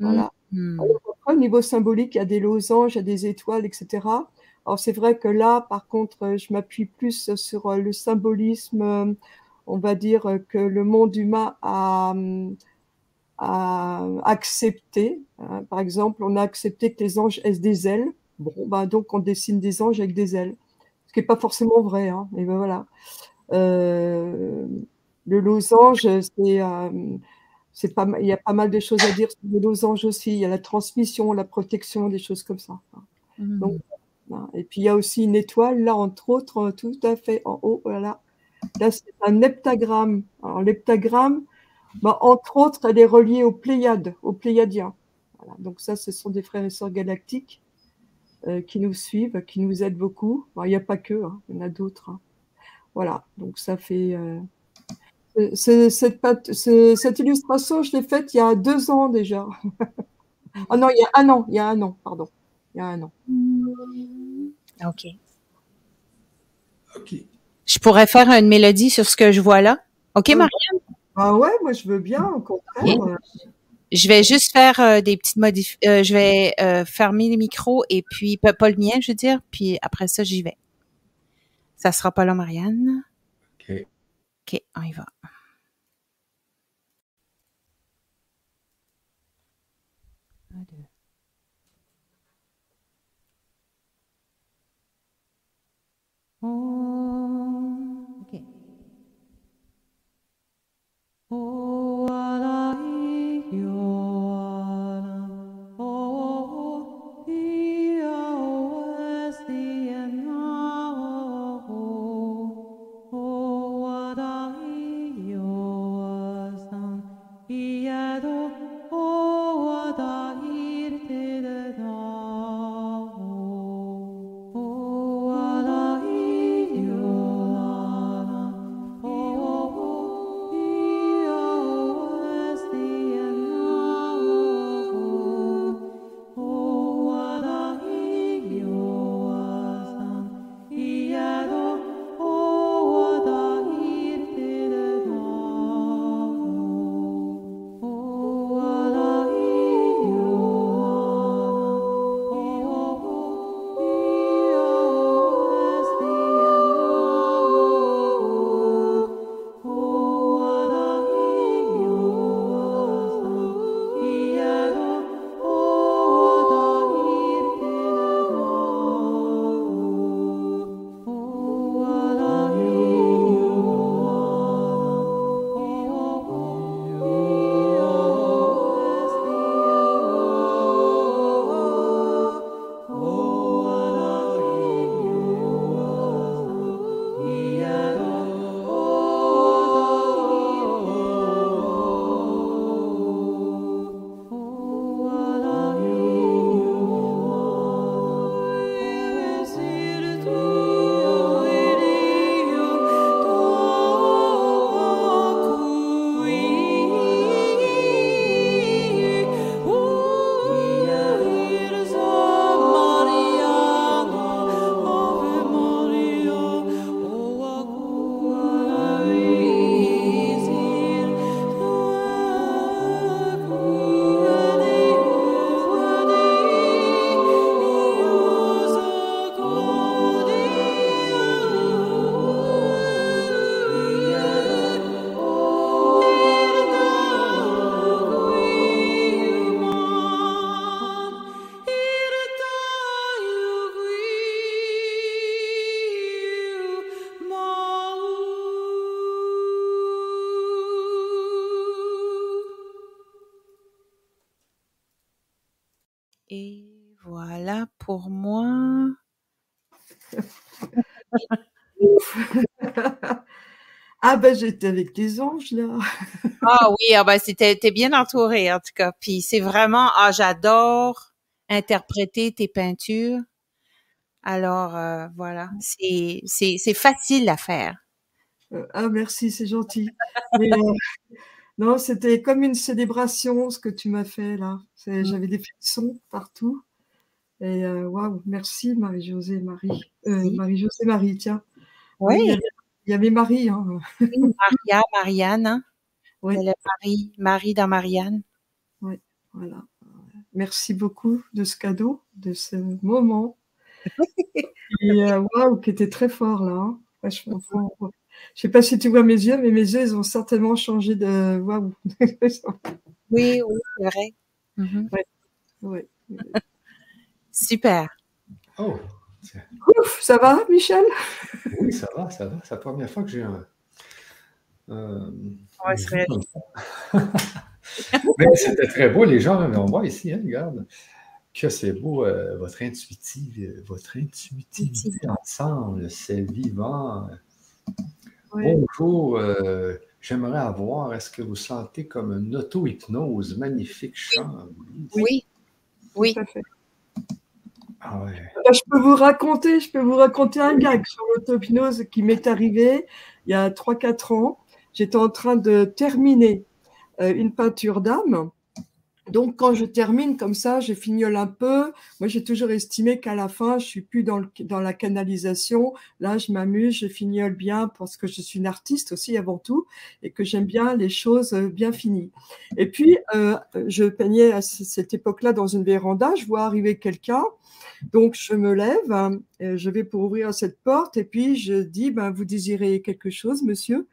Voilà. Mhm. Alors, après, au niveau symbolique, il y a des losanges, il y a des étoiles, etc. Alors c'est vrai que là, par contre, euh, je m'appuie plus sur euh, le symbolisme, on va dire que le monde humain a, hum, a accepté. hein. Par exemple, on a accepté que les anges aient des ailes. Bon, ben, donc on dessine des anges avec des ailes, ce qui n'est pas forcément vrai. Hein. Mais ben, voilà. Euh, le losange, c'est euh, c'est pas, mal- il y a pas mal de choses à dire sur le losange aussi. Il y a la transmission, la protection, des choses comme ça. Donc, Hein. Et puis il y a aussi une étoile, là, entre autres, euh, tout à fait en haut. Voilà. Là, c'est un heptagramme. Alors, l'heptagramme, bah, entre autres, elle est reliée aux Pléiades, aux Pléiadiens. Voilà. Donc, ça, ce sont des frères et sœurs galactiques euh, qui nous suivent, qui nous aident beaucoup. Bon, il n'y a pas que, hein, il y en a d'autres. hein. Voilà. Donc, ça fait. euh, cette, illustration, je l'ai faite il y a deux ans déjà. Ah non, il y a un an, il y a un an, pardon. Il y a un an. OK. OK. Je pourrais faire une mélodie sur ce que je vois là? OK, Oui. Marianne? Ah ouais, moi je veux bien, au contraire. Je vais juste faire euh, des petites modifications. je vais euh, fermer les micros et puis, pas, pas le mien, je veux dire, puis après ça, j'y vais. Ça sera pas là, Marianne. OK. OK, on y va. Un, deux. Oh, OK. Ben j'étais avec tes anges là. ah oui, ah ben c'était t'es bien entouré en tout cas. Puis c'est vraiment ah j'adore interpréter tes peintures. Alors euh, voilà, c'est c'est c'est facile à faire. Euh, ah merci, c'est gentil. Mais, euh, non, c'était comme une célébration ce que tu m'as fait là. Mmh. J'avais des frissons partout. Et waouh, merci Marie-Josée Marie. Marie-Josée Marie, tiens. Oui. Y avait Marie. Hein. Maria, Marianne. Hein. Oui. Marie, Marie dans Marianne. Oui, voilà. Merci beaucoup de ce cadeau, de ce moment. Et euh, waouh, qui était très fort là. Hein. Franchement, je sais pas si tu vois mes yeux, mais mes yeux, ils ont certainement changé de waouh. oui, oui, c'est vrai. Mm Super. Oh, Ouf, ça va, Michel? Oui, ça va, ça va. C'est la première fois que j'ai un. Euh, ouais, c'est Mais c'était très beau, les gens, on voit ici, hein, regarde, que c'est beau, euh, votre, intuitive, votre intuitivité ensemble, c'est vivant. Bonjour, euh, j'aimerais avoir, est-ce que vous sentez comme une auto-hypnose, magnifique chant? Oui, oui. Tout à fait. Ah je peux vous raconter, je peux vous raconter un gag sur l'autopinose qui m'est arrivé il y a 3-4 ans. J'étais en train de terminer euh, une peinture d'âme. Donc, quand je termine comme ça, je fignole un peu. Moi, j'ai toujours estimé qu'à la fin, je suis plus dans, le, dans la canalisation. Là, je m'amuse, je fignole bien parce que je suis une artiste aussi avant tout et que j'aime bien les choses bien finies. Et puis, euh, je peignais à cette époque-là dans une véranda. Je vois arriver quelqu'un donc, je me lève, hein, je vais pour ouvrir cette porte et puis je dis, ben, vous désirez quelque chose, monsieur?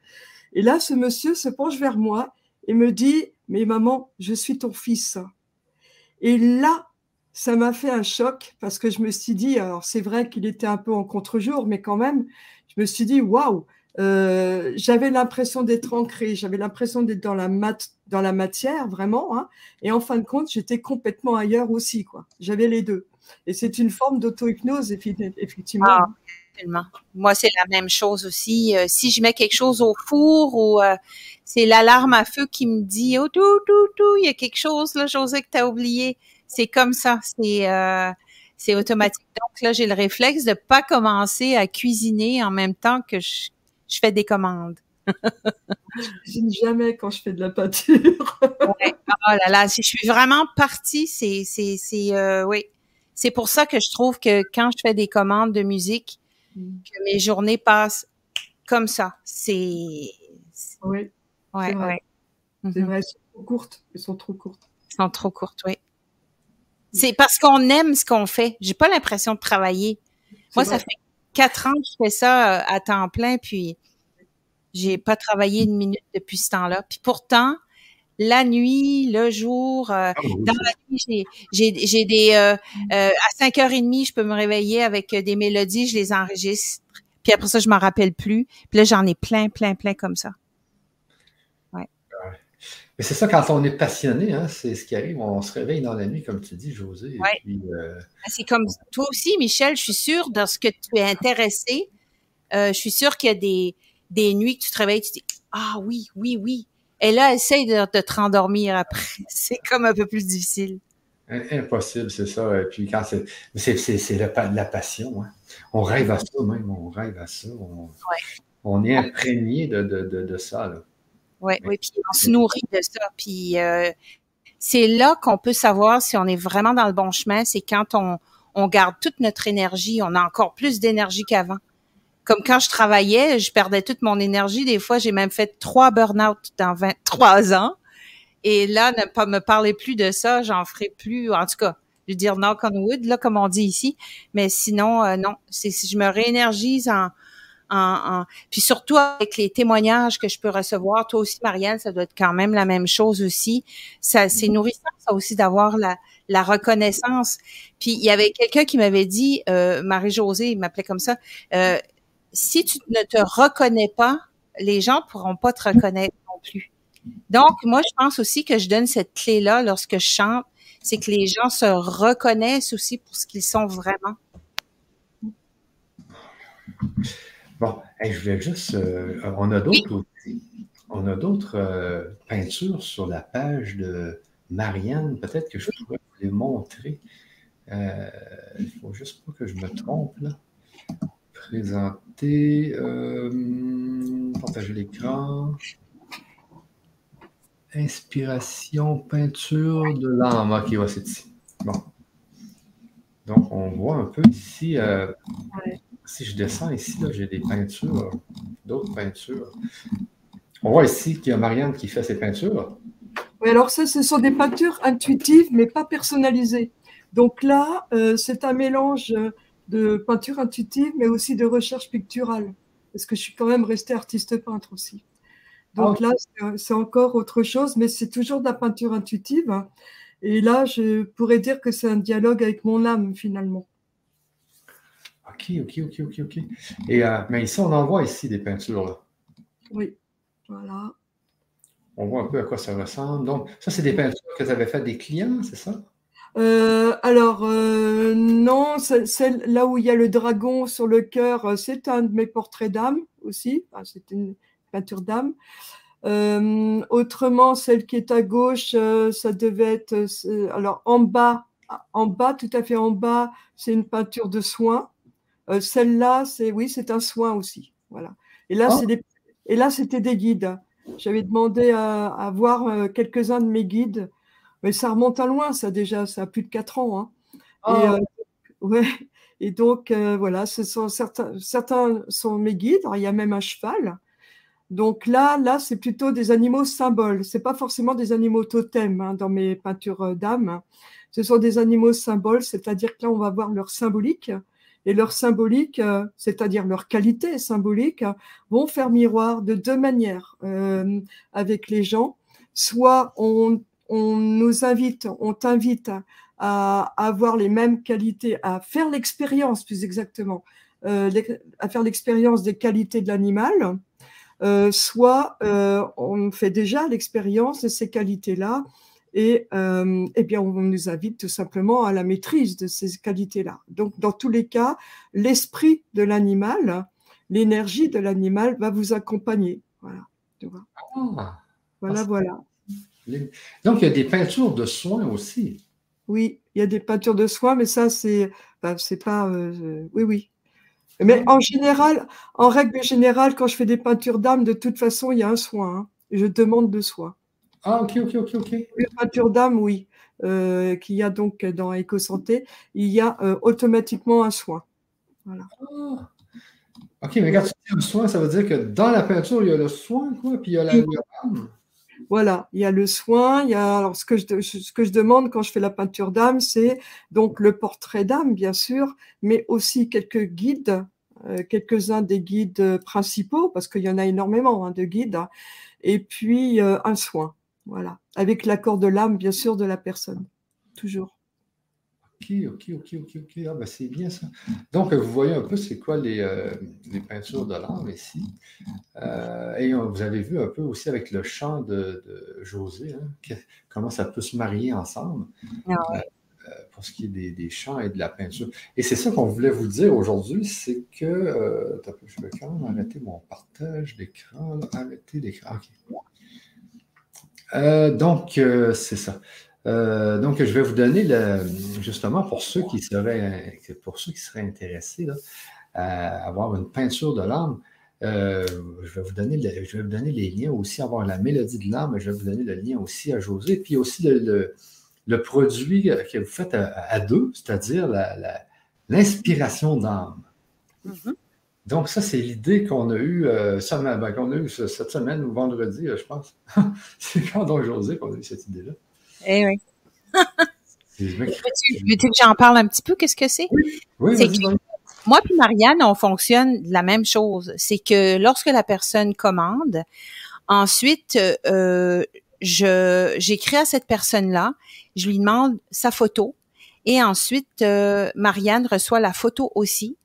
Et là, ce monsieur se penche vers moi et me dit, mais maman, je suis ton fils. Et là, ça m'a fait un choc parce que je me suis dit, alors c'est vrai qu'il était un peu en contre-jour, mais quand même, je me suis dit, waouh, euh, j'avais l'impression d'être ancré, j'avais l'impression d'être dans la mat dans la matière vraiment, hein, et en fin de compte, j'étais complètement ailleurs aussi, quoi. J'avais les deux. Et c'est une forme d'auto-hypnose, effectivement. Ah, Moi, c'est la même chose aussi. Euh, si je mets quelque chose au four ou euh, c'est l'alarme à feu qui me dit oh tout tout tout, il y a quelque chose là, José que tu as oublié. C'est comme ça, c'est euh, c'est automatique. Donc là, j'ai le réflexe de pas commencer à cuisiner en même temps que je, je fais des commandes. je cuisine jamais quand je fais de la pâture. ouais. Oh là là, si je suis vraiment partie, c'est c'est c'est oui, c'est pour ça que je trouve que quand je fais des commandes de musique. Que mes journées passent comme ça. C'est. Oui. Ouais, c'est vrai. C'est mm-hmm. vrai, elles sont trop courtes. Elles sont trop courtes. Elles sont trop courtes, oui. C'est parce qu'on aime ce qu'on fait. J'ai pas l'impression de travailler. Moi, ça fait quatre ans que je fais ça euh, à temps plein, puis j'ai pas travaillé une minute depuis ce temps-là. Puis pourtant, la nuit, le jour. Euh, ah, dans la nuit, j'ai des euh, euh, à 5h30, je peux me réveiller avec des mélodies, je les enregistre. Puis après ça, je m'en rappelle plus. Puis là, j'en ai plein, plein, plein comme ça. Ouais. Mais c'est ça, quand on est passionné, hein, c'est ce qui arrive. On se réveille dans la nuit, comme tu dis, José. Ouais. Ah, c'est comme toi aussi, Michel. Je suis sûre, dans ce que tu es intéressé, je suis sûre qu'il y a des, des nuits que tu te réveilles, tu te dis Ah oui, oui, oui et là, essaye de, te rendormir après. C'est comme un peu plus difficile. Impossible, c'est ça. Et puis quand c'est, c'est, la, passion. Hein. On rêve à ça même, on rêve à ça. On, est imprégné de, de, de, ça. Oui, oui, puis on se nourrit de ça. Puis euh, c'est là qu'on peut savoir si on est vraiment dans le bon chemin. C'est quand on, on garde toute notre énergie, on a encore plus d'énergie qu'avant comme quand je travaillais, je perdais toute mon énergie. Des fois, j'ai même fait trois burn-out dans 23 ans. Et là, ne pas me parler plus de ça, j'en ferai plus. En tout cas, je veux dire knock on wood, là, comme on dit ici. Mais sinon, euh, non. C'est si je me réénergise en, en, puis surtout avec les témoignages que je peux recevoir. Toi aussi, Marianne, ça doit être quand même la même chose aussi. Ça, c'est nourrissant, ça aussi, d'avoir la, la reconnaissance. Puis il y avait quelqu'un qui m'avait dit, euh, Marie-Josée, il m'appelait comme ça, euh, si tu ne te reconnais pas, les gens ne pourront pas te reconnaître non plus. Donc, moi, je pense aussi que je donne cette clé-là lorsque je chante. c'est que les gens se reconnaissent aussi pour ce qu'ils sont vraiment. Bon, je voulais juste. Euh, on a d'autres On a d'autres euh, peintures sur la page de Marianne. Peut-être que je pourrais vous les montrer. Euh, il faut juste pas que je me trompe là. Présenter. partager l'écran. Inspiration, peinture de l'âme. Ok, va, c'est ici. Bon. Donc, on voit un peu ici. Si je descends ici, j'ai des peintures, d'autres peintures. On voit ici qu'il y a Marianne qui fait ses peintures. Oui, alors ça, ce sont des peintures intuitives, mais pas personnalisées. Donc là, euh, c'est un mélange de peinture intuitive, mais aussi de recherche picturale, parce que je suis quand même restée artiste peintre aussi. Donc ah, là, c'est encore autre chose, mais c'est toujours de la peinture intuitive. Et là, je pourrais dire que c'est un dialogue avec mon âme, finalement. OK, OK, OK, OK, OK. Et, euh, mais ici, on en voit ici des peintures. Là. Oui, voilà. On voit un peu à quoi ça ressemble. Donc, ça, c'est des peintures que tu avais faites des clients, c'est ça? Euh, alors, euh, non, celle là où il y a le dragon sur le cœur, c'est un de mes portraits d'âme aussi. c'est une peinture d'âme. autrement, celle qui est à gauche, ça devait être. alors, en bas, en bas, tout à fait en bas, c'est une peinture de soins. Euh, celle-là, c'est oui, c'est un soin aussi. Voilà. Et là, oh. c'est et là, c'était des guides. J'avais demandé à, voir euh, quelques-uns de mes guides, mais ça remonte à loin, ça déjà, ça a plus de quatre ans. Hein. Et, oh. euh, ouais. Et donc, voilà, ce sont certains, certains sont mes guides. il y a même un cheval. Donc là, là, c'est plutôt des animaux symboles. C'est pas forcément des animaux totems hein, dans mes peintures d'âme. Ce sont des animaux symboles, c'est-à-dire que là, on va voir leur symbolique et leur symbolique, euh, c'est-à-dire leur qualité symbolique, vont faire miroir de deux manières euh, avec les gens. Soit on, on nous invite, on t'invite à, avoir les mêmes qualités, à faire l'expérience plus exactement, euh, à faire l'expérience des qualités de l'animal, euh, soit euh, on fait déjà l'expérience de ces qualités-là et eh bien, on nous invite tout simplement à la maîtrise de ces qualités-là. Donc, dans tous les cas, l'esprit de l'animal, l'énergie de l'animal va vous accompagner. Voilà. Ah. voilà, voilà. Donc, il y a des peintures de soins aussi. Oui, il y a des peintures de soins, mais ça, c'est ben, c'est pas. Euh, oui, oui. Mais en général, en règle générale, quand je fais des peintures d'âme, de toute façon, il y a un soin. Hein. je demande de soin. Ah, ok, ok, ok, ok. Une peinture d'âme, oui, euh, qu'il y a donc dans Éco-Santé, il y a euh, automatiquement un soin. Voilà. Ah. Ok, mais quand tu dis un soin, ça veut dire que dans la peinture, il y a le soin, quoi, puis il y a la d'âme. Voilà, il y a le soin, il y a alors ce que je, ce que je demande quand je fais la peinture d'âme, c'est donc le portrait d'âme, bien sûr, mais aussi quelques guides, euh, quelques-uns des guides principaux, parce qu'il y en a énormément hein, de guides, et puis un soin. Voilà. Avec l'accord de l'âme, bien sûr, de la personne. Toujours. Ok, ok, ok, ok, ok. Ah, ben c'est bien ça. Donc, vous voyez un peu c'est quoi les, euh, peintures de l'âme ici. Euh, et vous avez vu un peu aussi avec le chant de, José, hein, comment ça peut se marier ensemble. Ah euh, pour ce qui est des, chants et de la peinture. Et c'est ça qu'on voulait vous dire aujourd'hui, c'est que. je vais quand même arrêter mon partage d'écran. Arrêter l'écran. OK. Donc, c'est ça. Euh, donc, je vais vous donner le, justement pour ceux qui seraient, pour ceux qui seraient intéressés à avoir une peinture de l'âme. je, vais vous donner je vais vous donner les liens aussi, avoir la mélodie de l'âme, je vais vous donner le lien aussi à José, puis aussi le, produit que vous faites à, deux, c'est-à-dire l'inspiration d'âme. Mm-hmm. Donc, ça, c'est l'idée qu'on a eue euh, ben, qu'on a eu cette semaine ou vendredi, euh, je pense. c'est quand donc José qu'on a eu cette idée-là? Eh oui. veux-tu que j'en parle un petit peu? Qu'est-ce que c'est? Oui, moi et Marianne, on fonctionne de la même chose. C'est que lorsque la personne commande, ensuite, euh, je j'écris à cette personne-là, je lui demande sa photo, et ensuite, euh, Marianne reçoit la photo aussi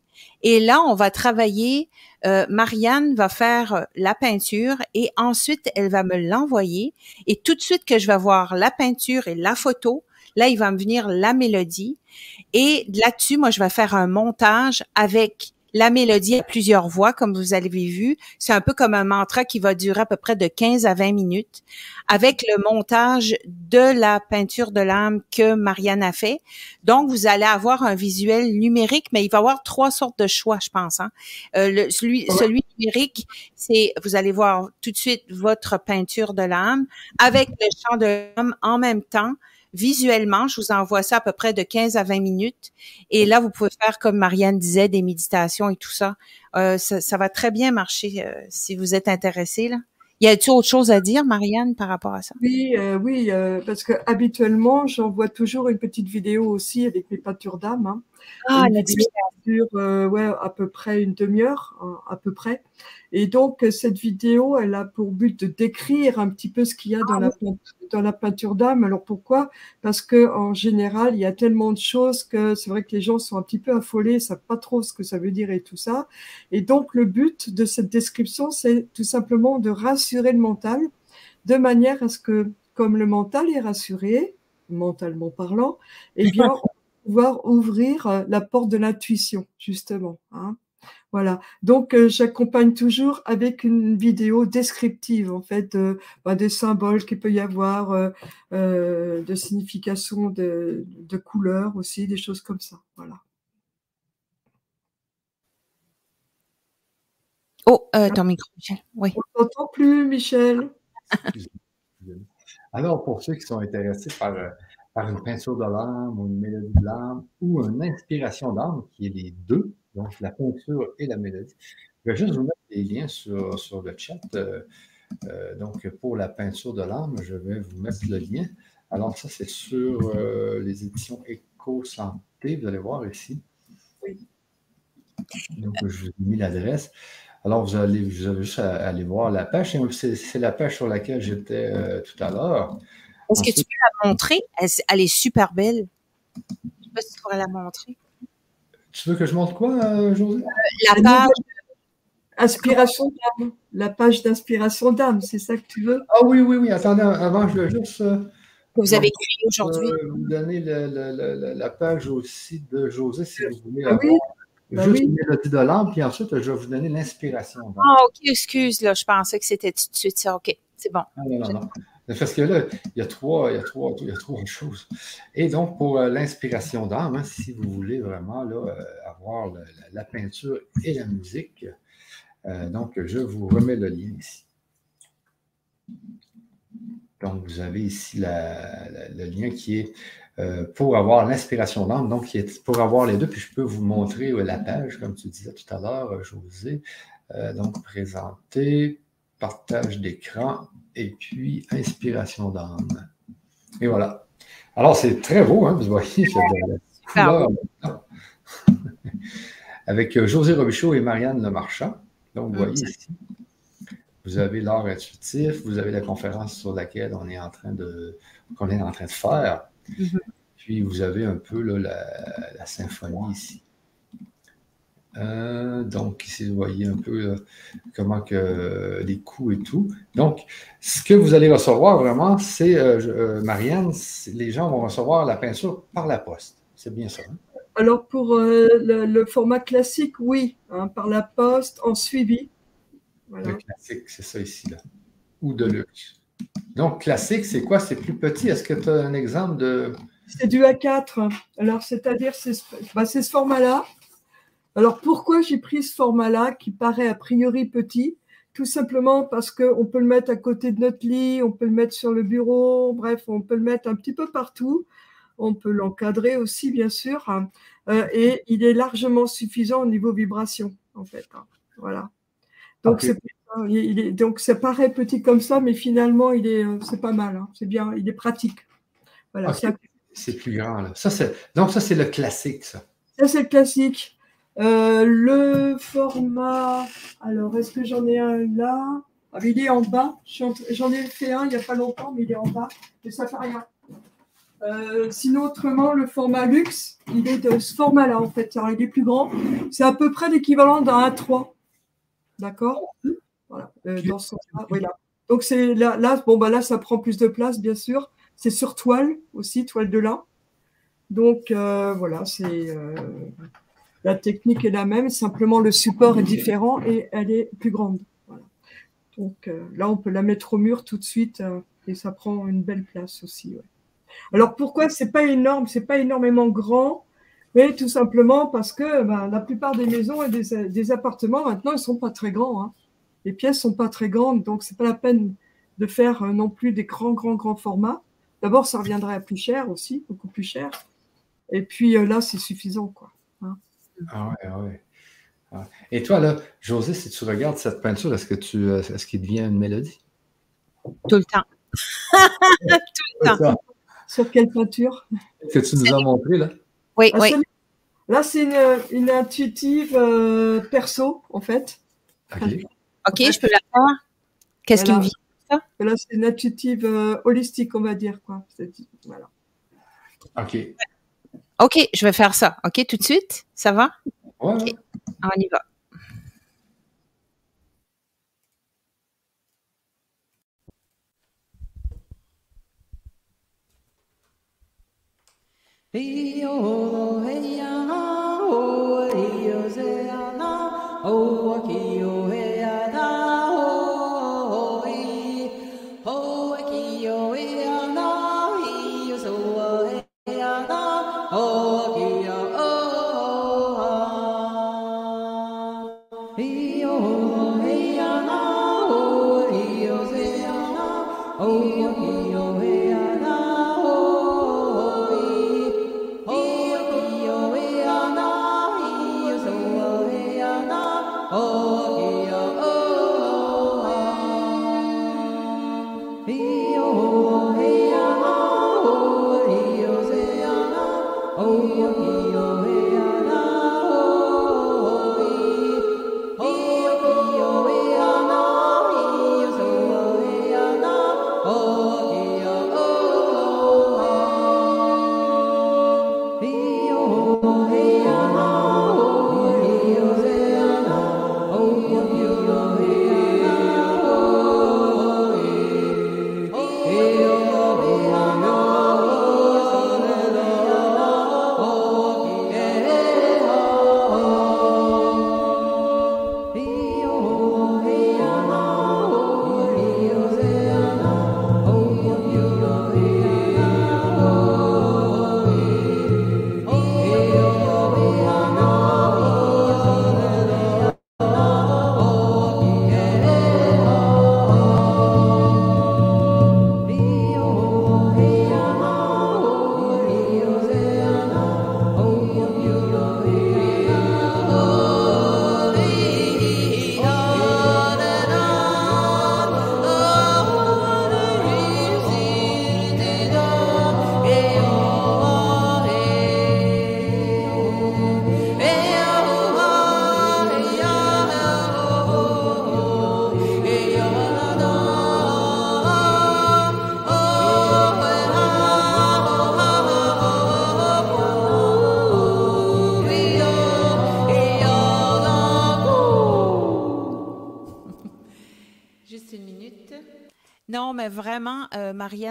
et là, on va travailler euh, Marianne va faire la peinture et ensuite elle va me l'envoyer. Et tout de suite que je vais voir la peinture et la photo, là il va me venir la mélodie. Et là-dessus moi je vais faire un montage avec la mélodie a plusieurs voix, comme vous avez vu. C'est un peu comme un mantra qui va durer à peu près de 15 à 20 minutes avec le montage de la peinture de l'âme que Marianne a fait. Donc, vous allez avoir un visuel numérique, mais il va y avoir trois sortes de choix, je pense. Hein. Euh, le, celui, celui numérique, c'est, vous allez voir tout de suite votre peinture de l'âme avec le chant de l'âme en même temps visuellement. Je vous envoie ça à peu près de 15 à 20 minutes. Et là, vous pouvez faire, comme Marianne disait, des méditations et tout ça. Euh, ça, va très bien marcher euh, si vous êtes intéressé. Y a-t-il autre chose à dire, Marianne, par rapport à ça? Oui, euh, oui, parce que habituellement, j'envoie toujours une petite vidéo aussi avec mes peintures d'âme. Hein. Ah, la dure ouais, à peu près une demi-heure, hein, à peu près. Et donc, cette vidéo, elle a pour but de décrire un petit peu ce qu'il y a dans, ah la, dans la peinture d'âme. Alors pourquoi? Parce que en général, il y a tellement de choses que c'est vrai que les gens sont un petit peu affolés, savent pas trop ce que ça veut dire et tout ça. Et donc, le but de cette description, c'est tout simplement de rassurer le mental, de manière à ce que, comme le mental est rassuré, mentalement parlant, eh bien, pouvoir ouvrir la porte de l'intuition, justement. Hein. Voilà. Donc, euh, j'accompagne toujours avec une vidéo descriptive, en fait, bah, des symboles qu'il peut y avoir, euh, euh, de signification, de, de couleurs aussi, des choses comme ça. Voilà. Oh, ton micro, Michel. Oui. On t'entend plus, Michel. Alors, pour ceux qui sont intéressés par, par une peinture de l'âme ou une mélodie de l'âme ou une inspiration d'âme, qui est les deux, donc la peinture et la mélodie. Je vais juste vous mettre des liens sur, sur le chat. Euh, euh, donc, pour la peinture de l'âme, je vais vous mettre le lien. Alors, ça, c'est sur euh, les éditions Éco-Santé. Vous allez voir ici. Oui. Donc, je vous ai mis l'adresse. Alors, vous allez, vous avez juste aller voir la page. C'est la page sur laquelle j'étais tout à l'heure. Est-ce que tu peux la montrer? Elle, elle, est super belle. Je ne sais pas si tu pourrais la montrer. Tu veux que je montre quoi, euh, José La page Inspiration d'âme. La page d'inspiration d'âme, c'est ça que tu veux? Ah oui, oui, oui. Attendez, avant, je veux juste. Euh, vous avez écrit aujourd'hui. Euh, vous donner la page aussi de José, si vous voulez. Ah, oui? Bah juste une mélodie de l'âme, puis ensuite, je vais vous donner l'inspiration. Ah, ok, excuse, là, je pensais que c'était tout de suite ça. Ok, c'est bon. Ah, non, non, non. Parce que là, il y a trois, il y a trois, il y a trois choses. Et donc, pour euh, l'inspiration d'âme, hein, si vous voulez vraiment là, euh, avoir la, peinture et la musique, euh, donc je vous remets le lien ici. Donc, vous avez ici le lien qui est pour avoir l'inspiration d'âme, donc pour avoir les deux, puis je peux vous montrer la page, comme tu disais tout à l'heure, José. donc, présenter, partage d'écran, et puis inspiration d'âme. Et voilà. Alors, c'est très beau, hein, vous voyez, Avec euh, José Robichaud et Marianne Lemarchand. Donc, vous voyez ici, vous avez l'art intuitif, vous avez la conférence sur laquelle on est en train de, qu'on est en train de faire. Mm-hmm. Puis, vous avez un peu la symphonie ici. Euh, donc, ici, vous voyez un peu euh, comment que les coûts et tout. Donc, ce que vous allez recevoir vraiment, c'est, euh, Marianne, les gens vont recevoir la peinture par la poste. C'est bien ça. Hein? Alors, pour le, format classique, oui, hein, par la poste, en suivi. Le classique, c'est ça ici, là. Ou de luxe. Donc, classique, c'est quoi? C'est plus petit. Est-ce que tu as un exemple de. C'est du A4. Alors, c'est-à-dire, c'est bah, ce format-là. Alors pourquoi j'ai pris ce format-là qui paraît a priori petit? Tout simplement parce qu'on peut le mettre à côté de notre lit, on peut le mettre sur le bureau, bref, on peut le mettre un petit peu partout. On peut l'encadrer aussi, bien sûr. Hein. Euh, et il est largement suffisant au niveau vibration, en fait. Hein. Voilà. Donc, donc, ça paraît petit comme ça, mais finalement, il est, euh, c'est pas mal. Hein. C'est bien, il est pratique. Voilà. c'est plus grand, là. Ça, donc, ça, c'est le classique, ça. Ça, c'est le classique. Euh, le format, alors est-ce que j'en ai un là? Ah, Il est en bas. J'en ai fait un il n'y a pas longtemps, mais il est en bas. Mais ça fait rien. Euh, sinon, autrement, le format luxe, il est de ce format-là, en fait. il est plus grand. C'est à peu près l'équivalent d'un A3. D'accord? Voilà. dans ce Donc c'est là, là, bon, bah là, ça prend plus de place, bien sûr. C'est sur toile aussi, toile de lin. Donc voilà, c'est la technique est la même, simplement le support est différent et elle est plus grande. Donc là, on peut la mettre au mur tout de suite et ça prend une belle place aussi. Alors pourquoi c'est pas énorme, c'est pas énormément grand, mais tout simplement parce que ben, la plupart des maisons et des, appartements maintenant ils sont pas très grands. Hein. Les pièces sont pas très grandes, donc c'est pas la peine de faire euh, non plus des grands grands grands formats. D'abord, ça reviendrait à plus cher aussi, beaucoup plus cher. Et puis euh, là, c'est suffisant quoi. Hein. Ah ouais, ah ouais. Ah. Et toi là, José, si tu regardes cette peinture, est-ce que tu, euh, est-ce qu'il devient une mélodie? Tout le temps. Tout le temps. Sur quelle peinture? Que tu nous as montré là oui, oui. Là, c'est une, intuitive euh, perso, en fait. OK, je peux la voir. Qu'est-ce qui me vient ça? Là, c'est une intuitive euh, holistique, on va dire. Quoi. Voilà. OK. OK, je vais faire ça. OK, tout de suite? Ça va? Oui. On y va.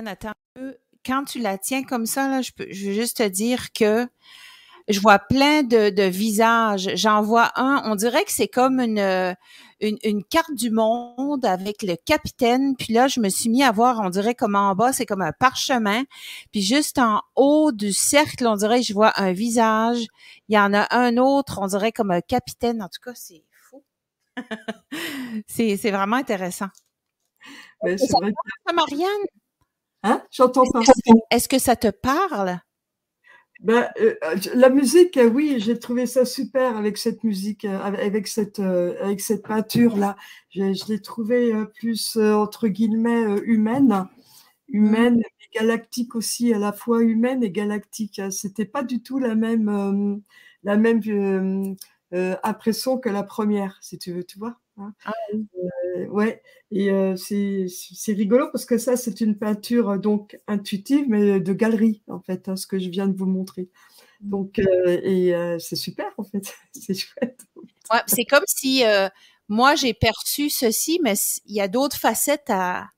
Attends un peu. Quand tu la tiens comme ça, là, je, peux, je veux juste te dire que je vois plein de, de visages. J'en vois un, on dirait que c'est comme une, une, une, carte du monde avec le capitaine. Puis là, je me suis mis à voir, on dirait comme en bas, c'est comme un parchemin. Puis juste en haut du cercle, on dirait que je vois un visage. Il y en a un autre, on dirait comme un capitaine. En tout cas, c'est fou. c'est vraiment intéressant c'est vrai. Marianne? Hein? J'entends pas. Est-ce que ça te parle? Ben, euh, la musique, euh, oui, j'ai trouvé ça super avec cette musique, euh, avec cette, avec cette peinture là. Je, l'ai trouvé plus entre guillemets humaine, humaine, et galactique aussi, à la fois humaine et galactique. C'était pas du tout la même, la même impression que la première, si tu veux, tu vois. Hein. Ah euh, ouais, et euh, c'est rigolo parce que ça, c'est une peinture euh, donc intuitive, mais de galerie, en fait, hein, ce que je viens de vous montrer. Donc, et c'est super, en fait, c'est chouette. Ouais, c'est comme si moi, j'ai perçu ceci, mais il y a d'autres facettes à,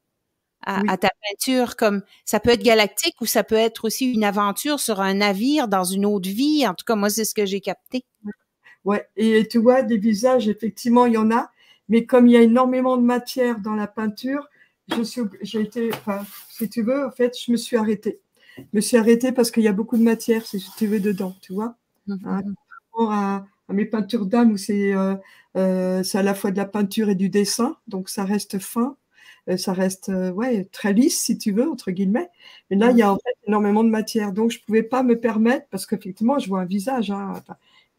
à, ta peinture, comme ça peut être galactique ou ça peut être aussi une aventure sur un navire dans une autre vie. En tout cas, moi, c'est ce que j'ai capté. Ouais, et tu vois, des visages, effectivement, il y en a, mais comme il y a énormément de matière dans la peinture, j'ai été, enfin, si tu veux, en fait, je me suis arrêtée. Je me suis arrêtée parce qu'il y a beaucoup de matière, si tu veux, dedans, tu vois. Mmh, hein, mmh. à, mes peintures d'âme où c'est, euh, euh, c'est à la fois de la peinture et du dessin, donc ça reste fin. Euh, ça reste euh, ouais, très lisse, si tu veux, entre guillemets. Mais là, il y a en fait énormément de matière. Donc, je ne pouvais pas me permettre, parce qu'effectivement, je vois un visage. Hein,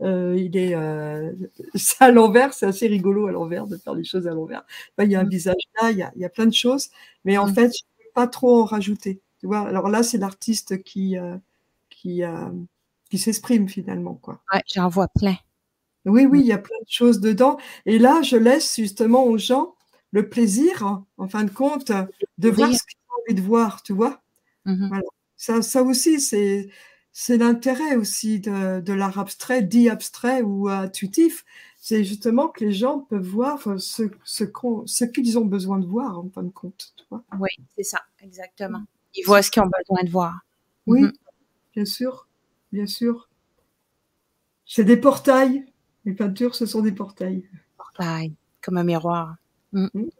euh, il est à l'envers, c'est assez rigolo à l'envers de faire des choses à l'envers. il y a un mmh. visage là, il y a, il y a plein de choses, mais en mmh. fait, je ne peux pas trop en rajouter. Tu vois Alors là, c'est l'artiste qui, qui, qui s'exprime finalement. Quoi. Ouais, j'en vois plein. Oui, oui, mmh. il y a plein de choses dedans. Et là, je laisse justement aux gens le plaisir, en fin de compte, de voir ce qu'ils ont envie de voir, tu vois. Mmh ça, ça aussi, c'est, c'est l'intérêt aussi de, de l'art abstrait, dit abstrait ou intuitif. C'est justement que les gens peuvent voir ce, qu'ils ont besoin de voir, en fin de compte. Tu vois oui, c'est ça, exactement. Ils voient ce qu'ils ont besoin de voir. Oui, mmh bien sûr, bien sûr. C'est des portails. Les peintures, ce sont des portails. Portails, comme un miroir. Mm. Mm.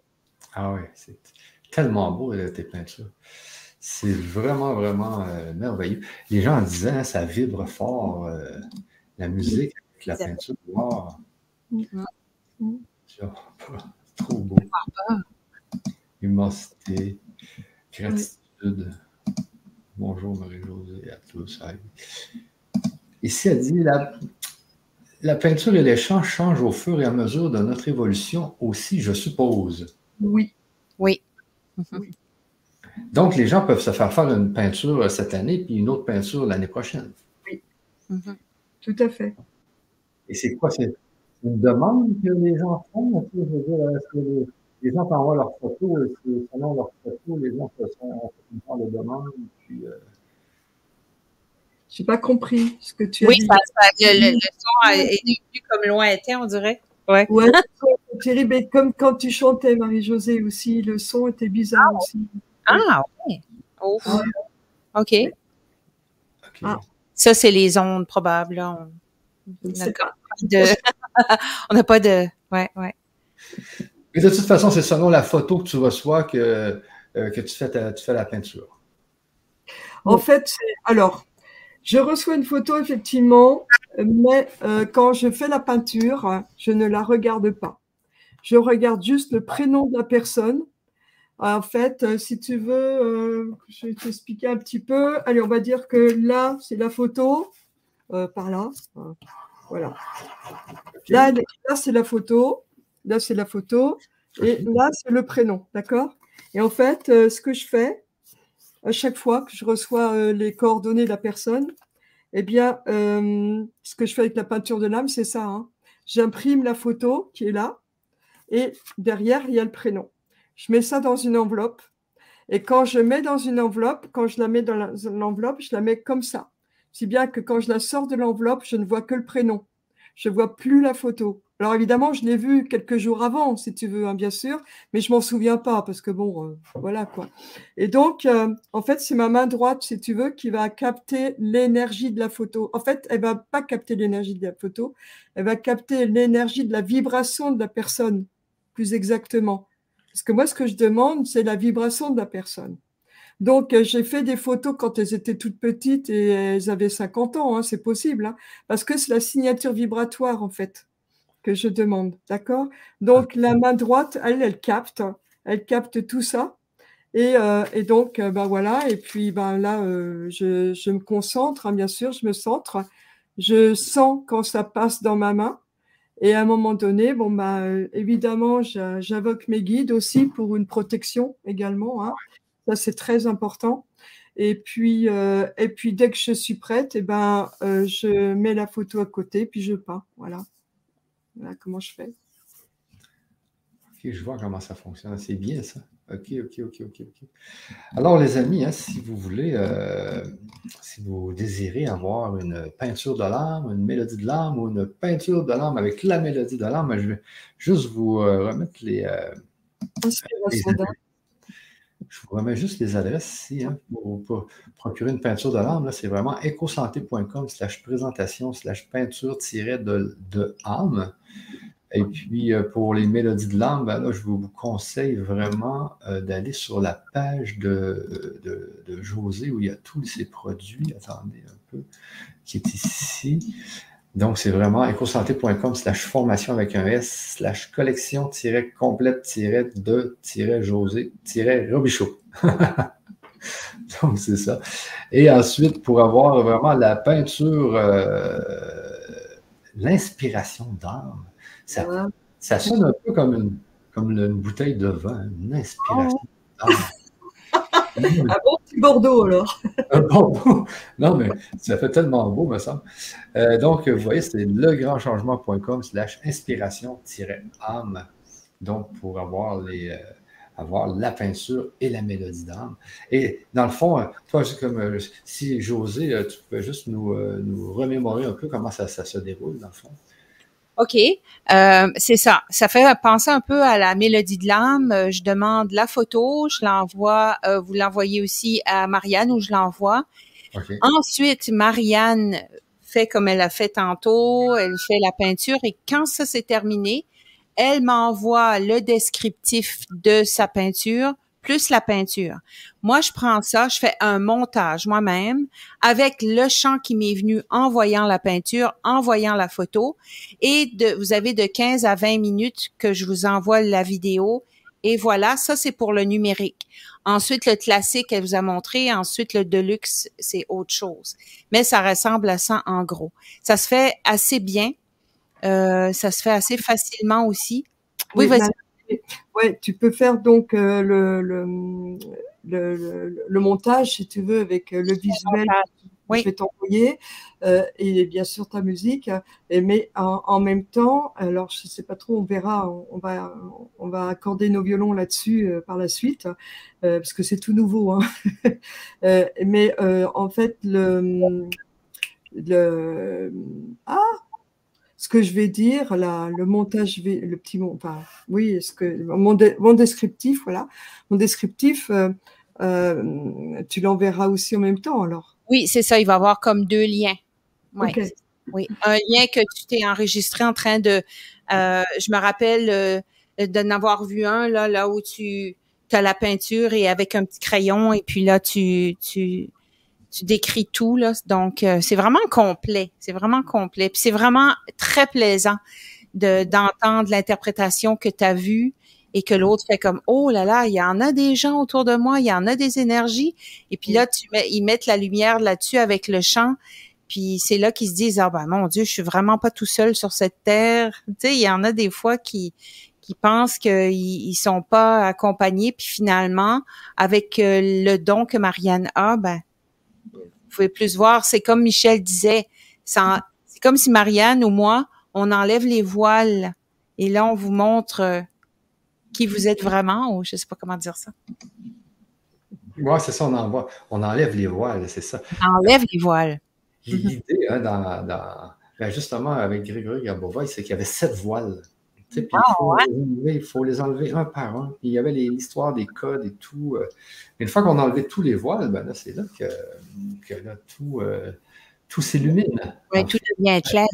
Ah oui, c'est tellement beau tes peintures. C'est vraiment, vraiment euh, merveilleux. Les gens en disaient, ça vibre fort, euh, la musique avec la peinture noire. Mm. Trop beau. Humosité, gratitude. Bonjour Marie-Josée à tous. Ici, elle dit la, la peinture et les champs changent au fur et à mesure de notre évolution aussi, je suppose. Oui. Oui. Donc, les gens peuvent se faire faire une peinture cette année puis une autre peinture l'année prochaine. Oui. Mhm. Tout à fait. Et c'est quoi? C'est une demande que les gens font? Je veux dire, les, gens envoient leurs photos? Et selon leurs photos, les gens se sont en de demande. Puis, euh, j'ai pas compris ce que tu as dit. Oui, le, son est devenu comme lointain, on dirait. Ouais. Ouais, terrible. comme quand tu chantais, Marie-Josée aussi, le son était bizarre ah, aussi. Ah, oui. OK. Ah. Ça, c'est les ondes probables. On n'a pas de. Ouais, ouais. Mais de toute façon, c'est selon la photo que tu reçois que, euh, que tu, fais tu fais la peinture. En fait, alors, je reçois une photo, effectivement, mais euh, quand je fais la peinture, je ne la regarde pas. Je regarde juste le prénom de la personne. En fait, euh, si tu veux, euh, je vais t'expliquer un petit peu. Allez, on va dire que là, c'est la photo. par là. Voilà. Là, là c'est la photo. Là, c'est la photo. Et là, c'est le prénom. D'accord? Et en fait, ce que je fais, à chaque fois que je reçois euh, les coordonnées de la personne, eh bien, euh, ce que je fais avec la peinture de l'âme, c'est ça. Hein. J'imprime la photo qui est là et derrière, il y a le prénom. Je mets ça dans une enveloppe. Et quand je mets dans une enveloppe, quand je la mets dans l'enveloppe, je la mets comme ça. Si bien que quand je la sors de l'enveloppe, je ne vois que le prénom. Je ne vois plus la photo. Alors évidemment, je l'ai vu quelques jours avant, si tu veux, hein, bien sûr, mais je m'en souviens pas parce que bon, euh, voilà quoi. Et donc, euh, en fait, c'est ma main droite, si tu veux, qui va capter l'énergie de la photo. En fait, elle va pas capter l'énergie de la photo, elle va capter l'énergie de la vibration de la personne, plus exactement. Parce que moi, ce que je demande, c'est la vibration de la personne. Donc, euh, j'ai fait des photos quand elles étaient toutes petites et elles avaient 50 ans, hein, c'est possible, hein, parce que c'est la signature vibratoire, en fait que je demande, d'accord? Donc la main droite, elle, elle capte, elle capte tout ça. Et, euh, et donc, euh, ben voilà, et puis ben là, euh, je, je, me concentre, hein, bien sûr, je me centre, je sens quand ça passe dans ma main. Et à un moment donné, bon ben évidemment, j'invoque mes guides aussi pour une protection également. Hein. Ça c'est très important. Et puis, et puis dès que je suis prête, et eh ben je mets la photo à côté, puis je peins. Voilà. Voilà comment je fais? Ok, je vois comment ça fonctionne. C'est bien ça. OK, OK, OK, OK, OK. Alors, les amis, hein, si vous voulez, euh, si vous désirez avoir une peinture de l'âme, une mélodie de l'âme ou une peinture de l'âme avec la mélodie de l'âme, je vais juste vous euh, remettre les, euh, Je vous remets juste les adresses ici hein, pour, procurer une peinture de l'âme. C'est vraiment ecosanté.com slash présentation slash peinture de, de âme. Et puis, euh, pour les mélodies de l'âme, ben je vous conseille vraiment euh, d'aller sur la page de, de, José où il y a tous ses produits. Attendez un peu, qui est ici. Donc, c'est vraiment ecosanté.com slash formation avec un S slash collection complète de José Robichaud. Donc, c'est ça. Et ensuite, pour avoir vraiment la peinture, euh, l'inspiration d'âme, ça, sonne un peu comme une, comme une bouteille de vin, une inspiration. Oh. bon? Bordeaux, alors. Bordeaux. Non, mais ça fait tellement beau, me semble. Euh, donc, vous voyez, c'est legrandchangement.com slash inspiration-âme. Donc, pour avoir les. Euh, avoir la peinture et la mélodie d'âme. Et dans le fond, toi, comme euh, si José, tu peux juste nous, remémorer un peu comment ça se déroule, dans le fond. OK, euh, c'est ça. Ça fait penser un peu à la mélodie de l'âme. Euh, je demande la photo, je l'envoie, euh, vous l'envoyez aussi à Marianne ou je l'envoie. Ensuite, Marianne fait comme elle a fait tantôt, elle fait la peinture et quand ça c'est terminé, elle m'envoie le descriptif de sa peinture plus la peinture. Moi, je prends ça, je fais un montage moi-même avec le chant qui m'est venu en voyant la peinture, en voyant la photo. Et de, vous avez de 15 à 20 minutes que je vous envoie la vidéo. Et voilà, ça c'est pour le numérique. Ensuite, le classique, elle vous a montré. Ensuite, le deluxe, c'est autre chose. Mais ça ressemble à ça en gros. Ça se fait assez bien. Euh, ça se fait assez facilement aussi. Oui, vas-y. Ouais, tu peux faire donc euh, le, le, le, le, montage, si tu veux, avec euh, le visuel que je vais t'envoyer euh, et bien sûr ta musique. Et, mais en, en, même temps, alors je sais pas trop, on verra, on, va, on va accorder nos violons là-dessus euh, par la suite, parce que c'est tout nouveau. Hein. mais en fait, le, le ah ce que je vais dire, la, le montage, le petit mot, enfin, oui, ce que mon, mon descriptif, voilà, mon descriptif, euh, euh, tu l'enverras aussi en même temps, alors. Oui, c'est ça. Il va avoir comme deux liens. Ouais. Oui, un lien que tu t'es enregistré en train de. Euh, je me rappelle euh, d'en avoir vu un là, là où tu as la peinture et avec un petit crayon et puis là tu tu tu décris tout là. Donc euh, c'est vraiment complet, c'est vraiment complet. Puis c'est vraiment très plaisant de d'entendre l'interprétation que tu as vue et que l'autre fait comme oh là là, il y en a des gens autour de moi, il y en a des énergies et puis là tu mets ils mettent la lumière là-dessus avec le chant. Puis c'est là qu'ils se disent ah ben mon dieu, je suis vraiment pas tout seul sur cette terre. Tu sais, il y en a des fois qui qui pensent qu'ils ils sont pas accompagnés puis finalement avec euh, le don que Marianne a, ben pouvez plus voir. C'est comme Michel disait, c'est comme si Marianne ou moi, on enlève les voiles et là, on vous montre euh, qui vous êtes vraiment, ou je sais pas comment dire ça. Oui, c'est ça, on, envoie, on enlève les voiles, c'est ça. On enlève les voiles. L'idée, hein, dans, ben, justement, avec Grégory Gabova, c'est qu'il y avait sept voiles. Ah, il, faut, les enlever un par un. il y avait l'histoire des codes et tout. Euh. une fois qu'on a enlevé tous les voiles, ben là, c'est là que, tout, euh, tout s'illumine. Oui, tout devient clair.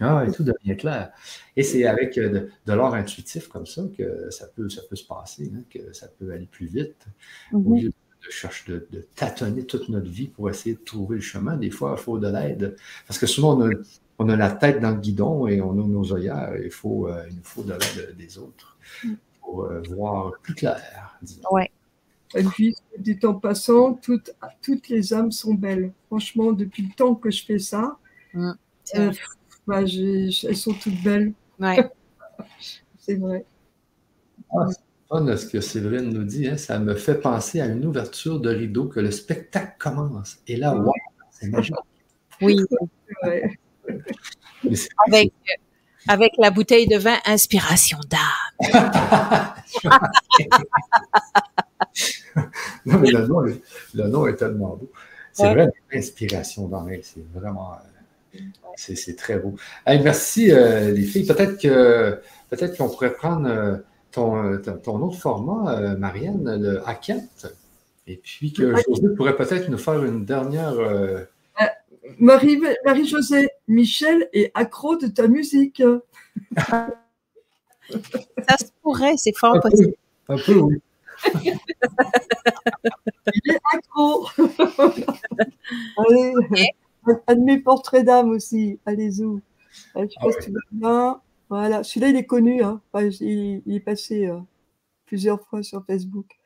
Ah, et tout devient clair. Et c'est avec euh, de, l'art intuitif comme ça que ça peut, ça peut se passer, hein, que ça peut aller plus vite. Au mm-hmm. lieu de chercher de, tâtonner toute notre vie pour essayer de trouver le chemin, des fois, il faut de l'aide. Parce que souvent, on a, on a la tête dans le guidon et on a nos œillères. Il, faut, euh, il nous faut de l'aide des autres pour euh, voir plus clair. Oui. Et puis, du temps passant, toutes, toutes les âmes sont belles. Franchement, depuis le temps que je fais ça, mm. euh, bah, elles sont toutes belles. Ouais. c'est vrai. Ah, c'est fun ce que Séverine nous dit. Hein. Ça me fait penser à une ouverture de rideau que le spectacle commence. Et là, wow, c'est magique. Oui. avec, avec la bouteille de vin Inspiration d'âme. non, mais le nom, le nom, est tellement beau. C'est vrai, l'inspiration dans c'est vraiment. Euh, c'est très beau. merci, euh, les filles. Peut-être que peut-être qu'on pourrait prendre euh, ton, ton, autre format, Marianne, le Hackett. Et puis que José pourrait peut-être nous faire une dernière. Marie-Josée, Michel est accro de ta musique. Ça se pourrait, c'est fort possible. Un peu, oui. Il est accro. Allez, un de mes portraits d'âme aussi. Allez-y. Je sais ah pas si tu bien. Voilà, celui-là, il est connu. Hein. il, est passé euh, plusieurs fois sur Facebook.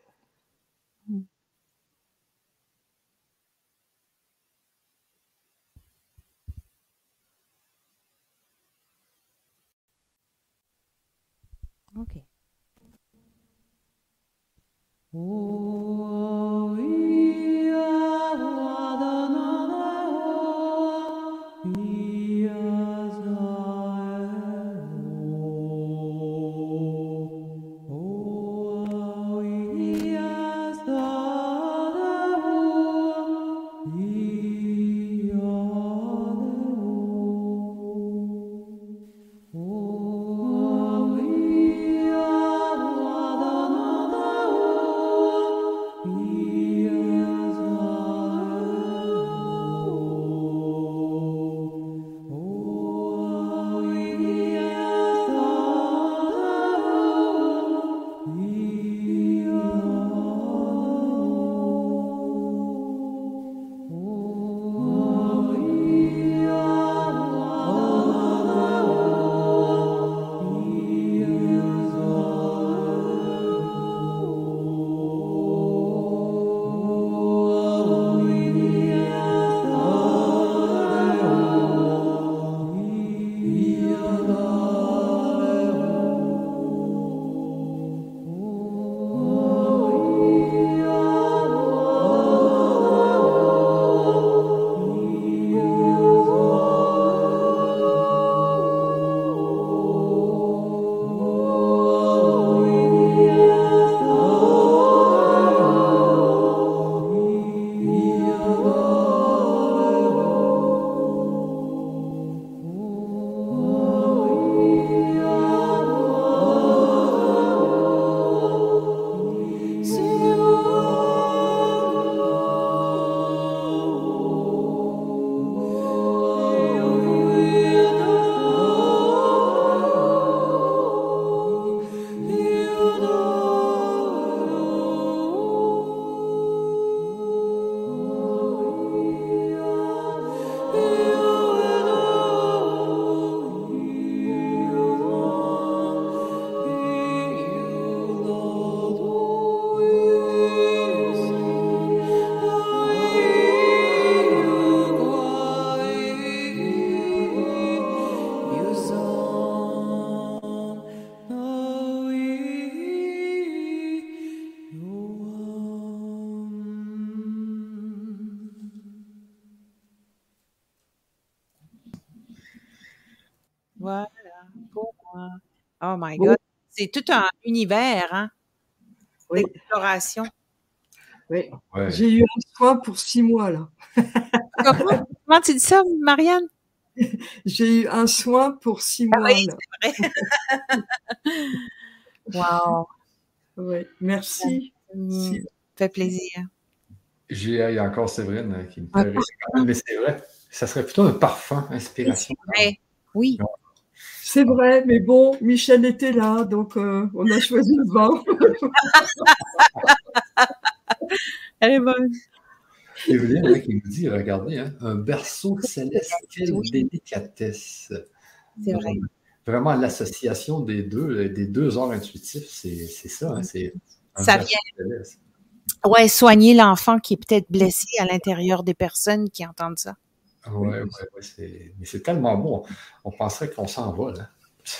Oh, yeah. C'est tout un univers, hein? Oui. D'exploration. Oui. J'ai eu un soin pour six mois, là. Comment, tu dis ça, Marianne? J'ai eu un soin pour six ah mois. Oui, c'est vrai. wow. Oui, merci. Ça fait plaisir. J'ai encore Séverine euh, qui me fait mais c'est vrai. Ça serait plutôt un parfum, inspiration. Oui. C'est vrai, mais bon, Michel était là, donc euh, on a choisi le vin. Elle est bonne. Evelyne qui nous dit, regardez, hein, un berceau céleste, quelle délicatesse. C'est vrai. Vraiment, l'association des deux, des deux arts intuitifs, c'est ça. Hein, c'est ça vient. Ouais, soigner l'enfant qui est peut-être blessé à l'intérieur des personnes qui entendent ça. Oui, ouais, ouais, mais c'est tellement bon. On penserait qu'on s'en va, là.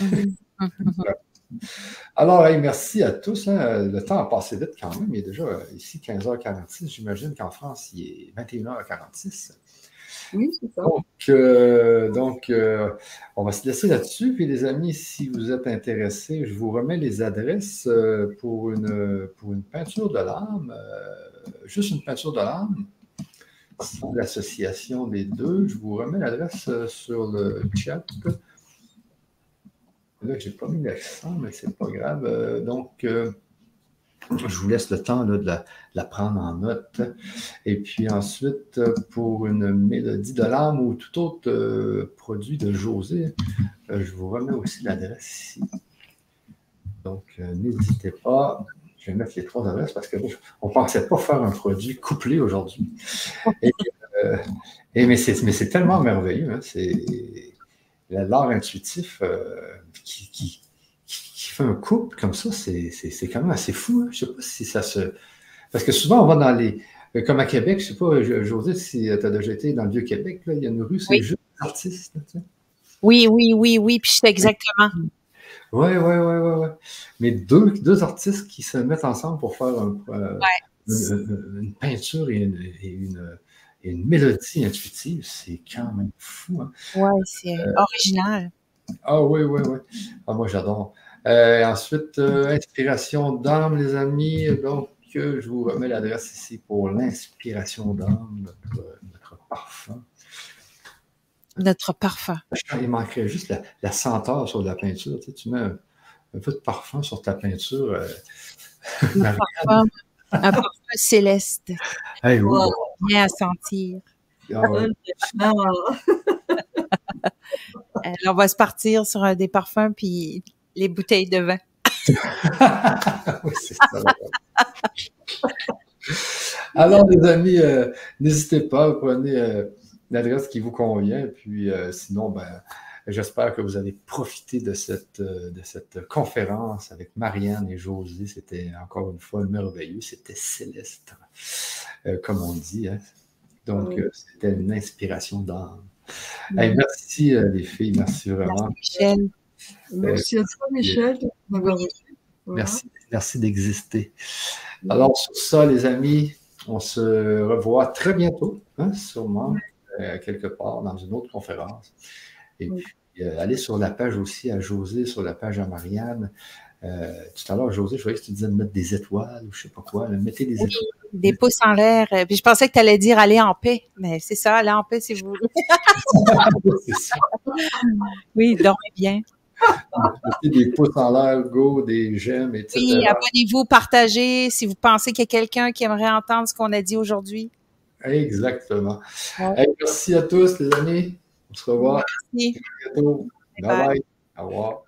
Mhm. Alors, merci à tous. Hein. Le temps a passé vite quand même. Il est déjà ici 15h46. J'imagine qu'en France, il est 21h46. Oui, c'est ça. Donc, euh, donc euh, on va se laisser là-dessus. Puis, les amis, si vous êtes intéressés, je vous remets les adresses euh, pour une, pour une peinture de l'âme, juste une peinture de l'âme. L'association des deux. Je vous remets l'adresse sur le chat. Là, je n'ai pas mis l'accent, mais c'est pas grave. donc, je vous laisse le temps de la, prendre en note. Et puis ensuite, pour une mélodie de l'âme ou tout autre euh, produit de José, euh, je vous remets aussi l'adresse ici. Donc, euh, n'hésitez pas. Je vais mettre les trois adresses parce qu'on ne pensait pas faire un produit couplé aujourd'hui. Et, mais c'est tellement merveilleux. Hein, c'est l'art intuitif qui fait un couple comme ça, c'est quand même assez fou. Hein. Je ne sais pas si ça se. Parce que souvent, on va dans les. Euh, comme à Québec, je ne sais pas, José, si tu as déjà été dans le Vieux-Québec, il y a une rue, c'est juste des artistes. Oui, oui, oui, oui, puis c'est exactement. Oui, oui, oui, oui. Ouais. Mais deux, deux artistes qui se mettent ensemble pour faire euh, une, peinture et une, une, mélodie intuitive, c'est quand même fou. Hein. Oui, c'est euh, original. Ah oui, oui, oui. Ah, moi, j'adore. Euh, ensuite, inspiration d'âme, les amis. Donc, je vous remets l'adresse ici pour l'inspiration d'âme, notre, parfum. Notre parfum. Il manquerait juste la, senteur sur la peinture. Tu, mets un, peu de parfum sur ta peinture. un, parfum, un parfum céleste. Hey, Bien à sentir. Ah on va se partir sur des parfums, puis les bouteilles de vin. oui, c'est ça. Alors, les amis, euh, n'hésitez pas, prenez euh, l'adresse qui vous convient. Puis euh, sinon, ben, j'espère que vous allez profiter de cette, de cette conférence avec Marianne et Josie. C'était encore une fois merveilleux. C'était céleste, comme on dit. Hein. Donc, c'était une inspiration d'âme. merci, les filles. Merci vraiment. Michel. Merci à toi, Michel, Merci, merci d'exister. Alors, sur ça, les amis, on se revoit très bientôt, hein, sûrement, euh, quelque part dans une autre conférence. Et puis, euh, allez sur la page aussi à José, sur la page à Marianne. Euh, tout à l'heure, José, je voyais que tu disais de mettre des étoiles ou je ne sais pas quoi. mettez des étoiles. Des pouces en l'air. Puis je pensais que tu allais dire aller en paix. Mais c'est ça, aller en paix si vous voulez. oui, dormez bien des pouces en l'air, go, des j'aime, etc. Oui, abonnez-vous, partagez si vous pensez qu'il y a quelqu'un qui aimerait entendre ce qu'on a dit aujourd'hui. Exactement. merci à tous, les amis. On se revoit. Merci. À bientôt. bye. bye. Au revoir.